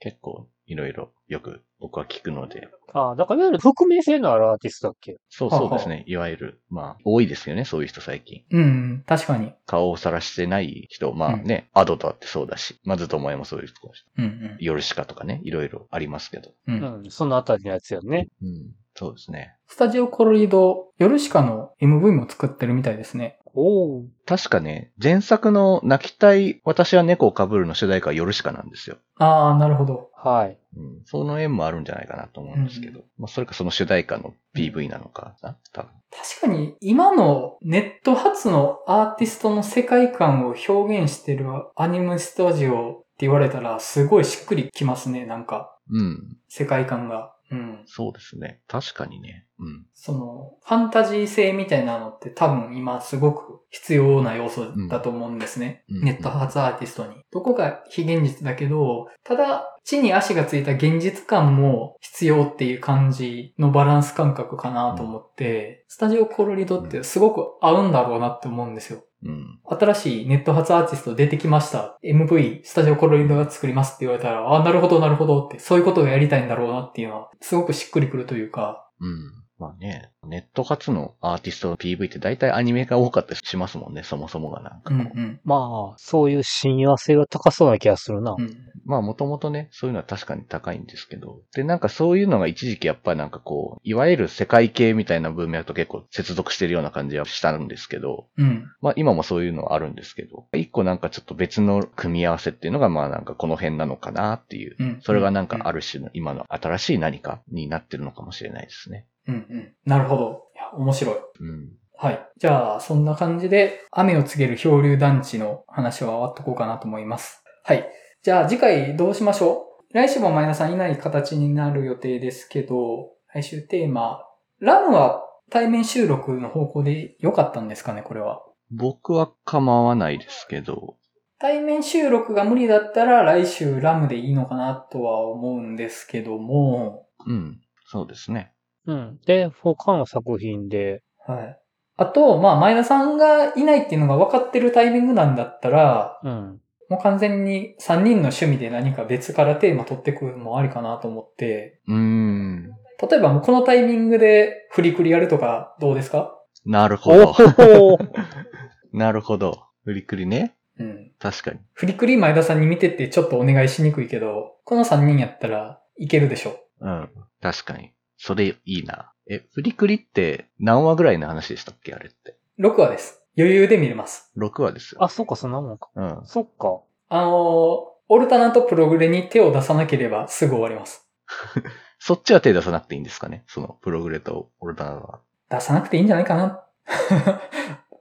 結構、いろいろよく僕は聞くので。ああ、だからいわゆる匿名性のあるアーティストだっけ？そうそうですね。いわゆる、まあ、多いですよね、そういう人最近。うん、確かに。顔をさらしてない人、まあね、アドだってそうだし、まずともえもそういう人だし、うんヨルシカとかね、いろいろありますけど。うん。ううん。ん、そのあたりのやつよね。うん、そうですね。スタジオコロリド、ヨルシカの MV も作ってるみたいですね。おお。確かね、前作の泣きたい私は猫を被るの主題歌はヨルシカなんですよ。あー、なるほど。はい。うん、その縁もあるんじゃないかなと思うんですけど、まあ、それかその主題歌の PV なのかな、多分。確かに、今のネット発のアーティストの世界観を表現してるアニメスタジオって言われたら、すごいしっくりきますね、なんか。うん、世界観が。うん。そうですね。確かにね。うん。その、ファンタジー性みたいなのって多分今すごく必要な要素だと思うんですね。うんネット発アーティストに。どこか非現実だけど、ただ、地に足がついた現実感も必要っていう感じのバランス感覚かなと思って、スタジオコロリドってすごく合うんだろうなって思うんですよ。うん。新しいネット発アーティスト出てきました。MV、スタジオコロリドが作りますって言われたら、あ、なるほど、なるほどって、そういうことがやりたいんだろうなっていうのは、すごくしっくりくるというか、うん。まあね、ネット初のアーティストの PV って大体アニメが多かったりしますもんね、そもそもがなんかこう。うんうん。まあ、そういう親和性が高そうな気がするな。うん。まあもともとね、そういうのは確かに高いんですけど。で、なんかそういうのが一時期やっぱりなんかこう、いわゆる世界系みたいな文脈と結構接続してるような感じはしたんですけど、うん。まあ今もそういうのはあるんですけど、一個なんかちょっと別の組み合わせっていうのがまあなんかこの辺なのかなっていう。うん。それがなんかある種の今の新しい何かになってるのかもしれないですね。うんうん。なるほど。いや、面白い。うん。はい。じゃあ、そんな感じで、雨を告げる漂流団地の話は終わっとこうかなと思います。はい。じゃあ、次回どうしましょう？来週も前田さんいない形になる予定ですけど、来週テーマ、ラムは対面収録の方向で良かったんですかね、これは。僕は構わないですけど、対面収録が無理だったら来週ラムでいいのかなとは思うんですけども、うん。そうですね。うん。で、他の作品で、はい。あと、まあ、前田さんがいないっていうのが分かってるタイミングなんだったら、うん。もう完全に3人の趣味で何か別からテーマ取ってくるのもありかなと思って、うーん。例えばもうこのタイミングでフリクリやるとかどうですか？なるほおど。お なるほど。フリクリね。うん。確かに。フリクリ前田さんに見てってちょっとお願いしにくいけど、この3人やったらいけるでしょ？うん。確かに。それいいな。え、フリクリって何話ぐらいの話でしたっけ？あれって。6話です。余裕で見れます。6話ですよ。あ、そっか、そんなもんか。うん。そっか。あのーオルタナとプログレに手を出さなければすぐ終わります。そっちは手出さなくていいんですかね？その、プログレとオルタナは。出さなくていいんじゃないかな。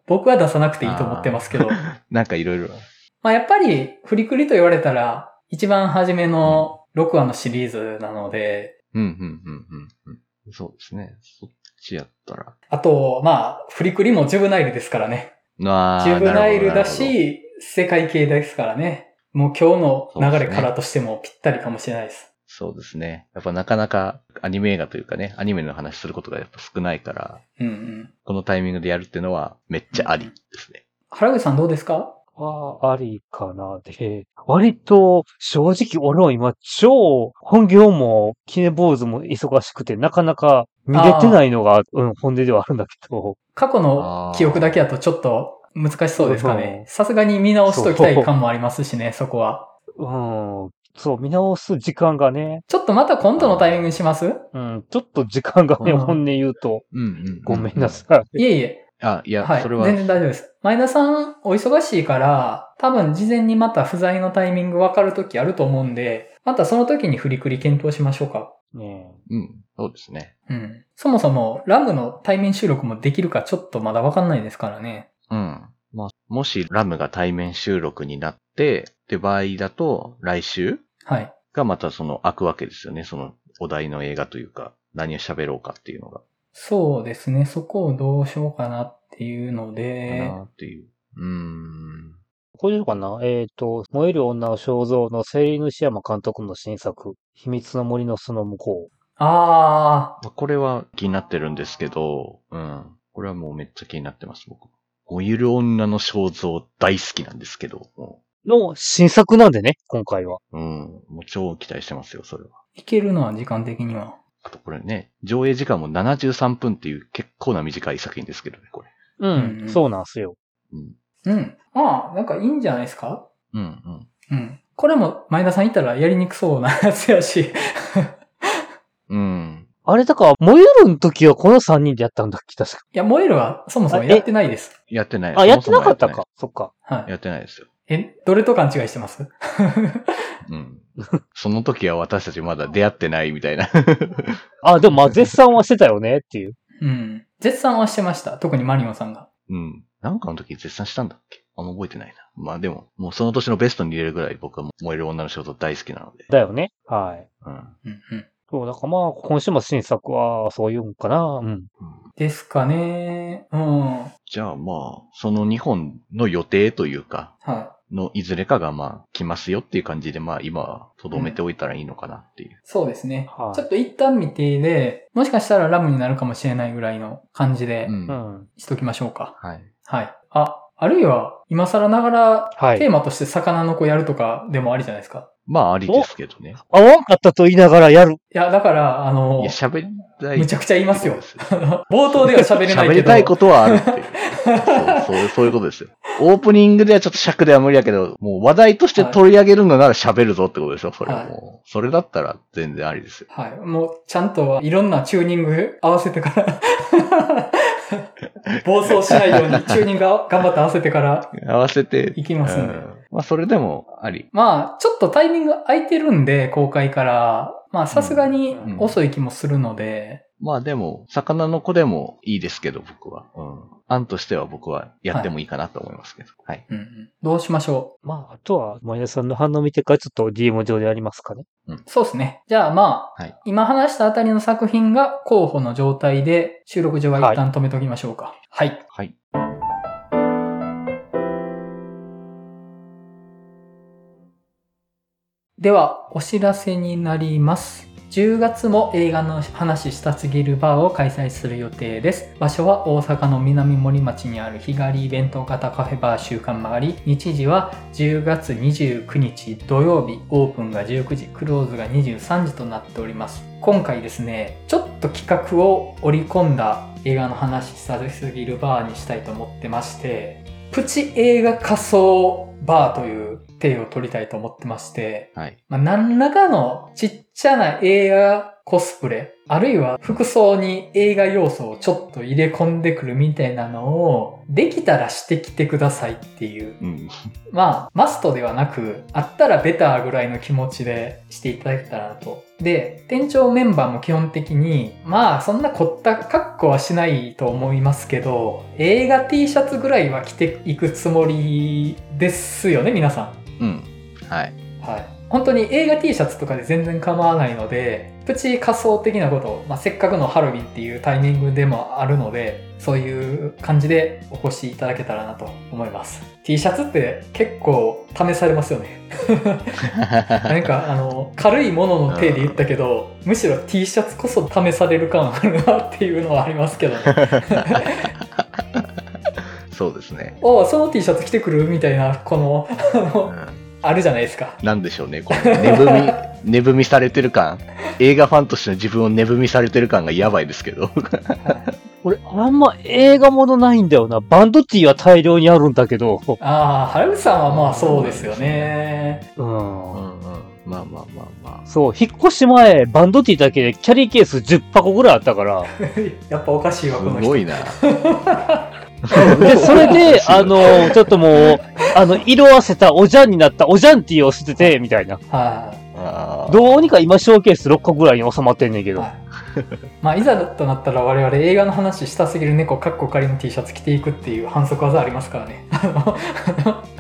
僕は出さなくていいと思ってますけど。なんかいろいろ。まあやっぱり、フリクリと言われたら、一番初めの6話のシリーズなので、うん、うん、うん、うんうん。そうですね。そっちやったら。あと、まあ、フリクリもジュブナイルですからね。ジュブナイルだ。し、世界系ですからね。もう今日の流れからとしてもぴったりかもしれないです。そうですね。やっぱなかなかアニメ映画というかね、アニメの話することがやっぱ少ないから、うんうん。このタイミングでやるっていうのはめっちゃありですね。原口さんどうですか？は、ありかな。で、割と、正直俺は今、超、本業も、キネ坊主も忙しくて、なかなか見れてないのが、うん、本音ではあるんだけど、過去の記憶だけだとちょっと難しそうですかね。さすがに見直しときたい感もありますしね、そこは。うん、そう、見直す時間がね、ちょっとまた今度のタイミングにします？うん、ちょっと時間がね、うん本音言うと、うんうん。ごめんなさい。いえいえ。あ、いや、はい。それは、全然大丈夫です。前田さん、お忙しいから、多分事前にまた不在のタイミング分かるときあると思うんで、またその時に振りくり検討しましょうか。ねうん、そうですね。うん。そもそも、ラムの対面収録もできるかちょっとまだ分かんないですからね。うん。まあ、もしラムが対面収録になって、って場合だと、来週はい。がまたその開くわけですよね。そのお題の映画というか、何を喋ろうかっていうのが。そうですね。そこをどうしようかなっていうのかで、なっていう。うーん。これかな？えっ、と、燃える女の肖像のセリヌシヤマ監督の新作、秘密の森の巣の向こあまあこれは気になってるんですけど、うん。これはもうめっちゃ気になってます、僕。燃ゆる女の肖像大好きなんですけど、の新作なんでね、今回は。う、うん。もう超期待してますよ、それは。ー、いけるのは時間的には。あとこれね、上映時間も73分っていう結構な短い作品ですけどね、これ。うん、うんうんそうなんすよ。うん。うん。まあ、なんかいいんじゃないですか？うん、うん。うん。これも前田さんいたらやりにくそうなやつやし。うん。あれだから、燃えるん時はこの3人でやったんだっけ、確か。いや、燃えるはそもそもやってないです。やってない。あ、やってなかったか。そっか。はい。やってないですよ。え、どれと勘違いしてます？うん。その時は私たちまだ出会ってないみたいな。あ、でもまあ絶賛はしてたよねっていう。うん。絶賛はしてました。特にマリオンさんが。うん。なんかの時絶賛したんだっけ？あんま覚えてないな。まあでも、もうその年のベストに入れるぐらい僕は燃える女の肖像大好きなので。だよね。はい。うん。うんうん。そう、だからまあ、今週も新作はそういうんかな。うん。うんですかね。うん。はじゃあまあ、その2本の予定というか、い。のいずれかがまあ、来ますよっていう感じで、まあ今は留めておいたらいいのかなっていう。そうですね。はいちょっと一旦見てで、もしかしたらラムになるかもしれないぐらいの感じでうん。うん。しときましょうか。はい。はい。あ、あるいは、今更ながら、はいテーマとして魚の子やるとかでもありじゃないですか。まあ、ありですけどね。合わんかったと言いながらやる。いや、だから、あのいや、、喋りたい。むちゃくちゃ言いますよ 冒頭では喋れないけど。喋りたいことはあるっていう。そうそうそういうことですよ。オープニングではちょっと尺では無理やけど、もう話題として取り上げるのなら喋るぞってことでしょ、それはもう。それだったら全然ありですよ。はい。もう、ちゃんといろんなチューニング合わせてから、暴走しないように チューニング頑張って合わせてから合わせて。いきますんで。うんまあ、それでもあり。まあ、ちょっとタイミング空いてるんで、公開から。まあ、さすがに遅い気もするので、まあでも、魚の子でもいいですけど、僕は。うん。案としては僕はやってもいいかなと思いますけど。はい。うんうんどうしましょまあ、あとは、前田さんの反応見てからちょっと DM 上でやりますかね。うそうですね。じゃあまあ、はい今話したあたりの作品が候補の状態で、収録上は一旦止めときましょうか。はいはい。では、お知らせになります。10月も映画の話したすぎるバーを開催する予定です。場所は大阪の南森町にある日帰りイベント型カフェバー週刊曲がり。日時は10月29日土曜日、オープンが19時、クローズが23時となっております。今回ですね、ちょっと企画を織り込んだ映画の話したすぎるバーにしたいと思ってまして、プチ映画仮想バーという体を取りたいと思ってまして、はい。まあ、何らかのちっちゃな映画コスプレ、あるいは服装に映画要素をちょっと入れ込んでくるみたいなのを、できたらしてきてくださいっていう。うん。まあ、マストではなく、あったらベターぐらいの気持ちでしていただけたらなと。で、店長メンバーも基本的に、まあ、そんな凝った格好はしないと思いますけど、映画 T シャツぐらいは着ていくつもりですよね、皆さん。うん。はい。はい。本当に映画 T シャツとかで全然構わないので、プチ仮想的なことを、まあ、せっかくのハロウィンっていうタイミングでもあるので、そういう感じでお越しいただけたらなと思います。T シャツって結構試されますよね。なんかあの、軽いものの手で言ったけど、むしろ T シャツこそ試される感あるなっていうのはありますけどね。そうですね。おその T シャツ着てくるみたいな、この、あ。るじゃないですか。なんでしょうね。この寝踏み、寝踏みされてる感。映画ファンとしての自分を寝踏みされてる感がやばいですけど。俺、あんま映画ものないんだよな。バンドティーは大量にあるんだけど。ああ、原口さんはまあそうですよね。うん。うんうん。まあまあまあまあ。そう、引っ越し前、バンドティーだけでキャリーケース10箱ぐらいあったから。やっぱおかしいわ、この人。すごいな。で、それで、あの、ちょっともう、あの、色あせたおじゃんになったおじゃんティーを捨てて、みたいな。はい、どうにか今、ショーケース6個ぐらいに収まってんねんけど。はい。まあ、いざとなったら我々映画の話したすぎる猫かっこ仮の T シャツ着ていくっていう反則技ありますからね。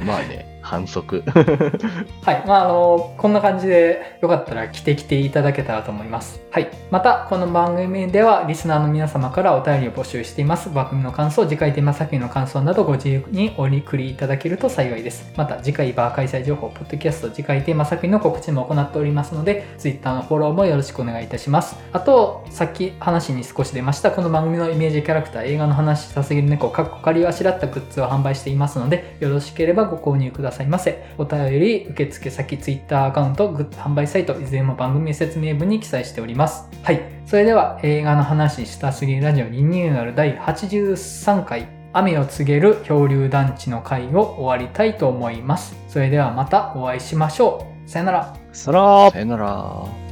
まあね、反則。はい。まあ、あの、こんな感じでよかったら着てきていただけたらと思います。はい。また、この番組ではリスナーの皆様からお便りを募集しています。番組の感想、次回テーマ作品の感想などご自由にお送りいただけると幸いです。また、次回バー開催情報、ポッドキャスト、次回テーマ作品の告知も行っておりますので、Twitter のフォローもよろしくお願いいたします。あと、さっき話に少し出ました、この番組のイメージキャラクター、映画の話したすぎる猫、かっこ仮をあしらったグッズを販売していますので、よろしければご購入くださいませ。お便り、受付先、Twitter アカウント、グッズ販売サイト、いずれも番組説明文に記載しております。はい。それでは、映画の話したすぎるラジオリニューアル第83回、雨を告げる漂流団地の会を終わりたいと思います。それではまたお会いしましょう。さよなら。そらさよなら。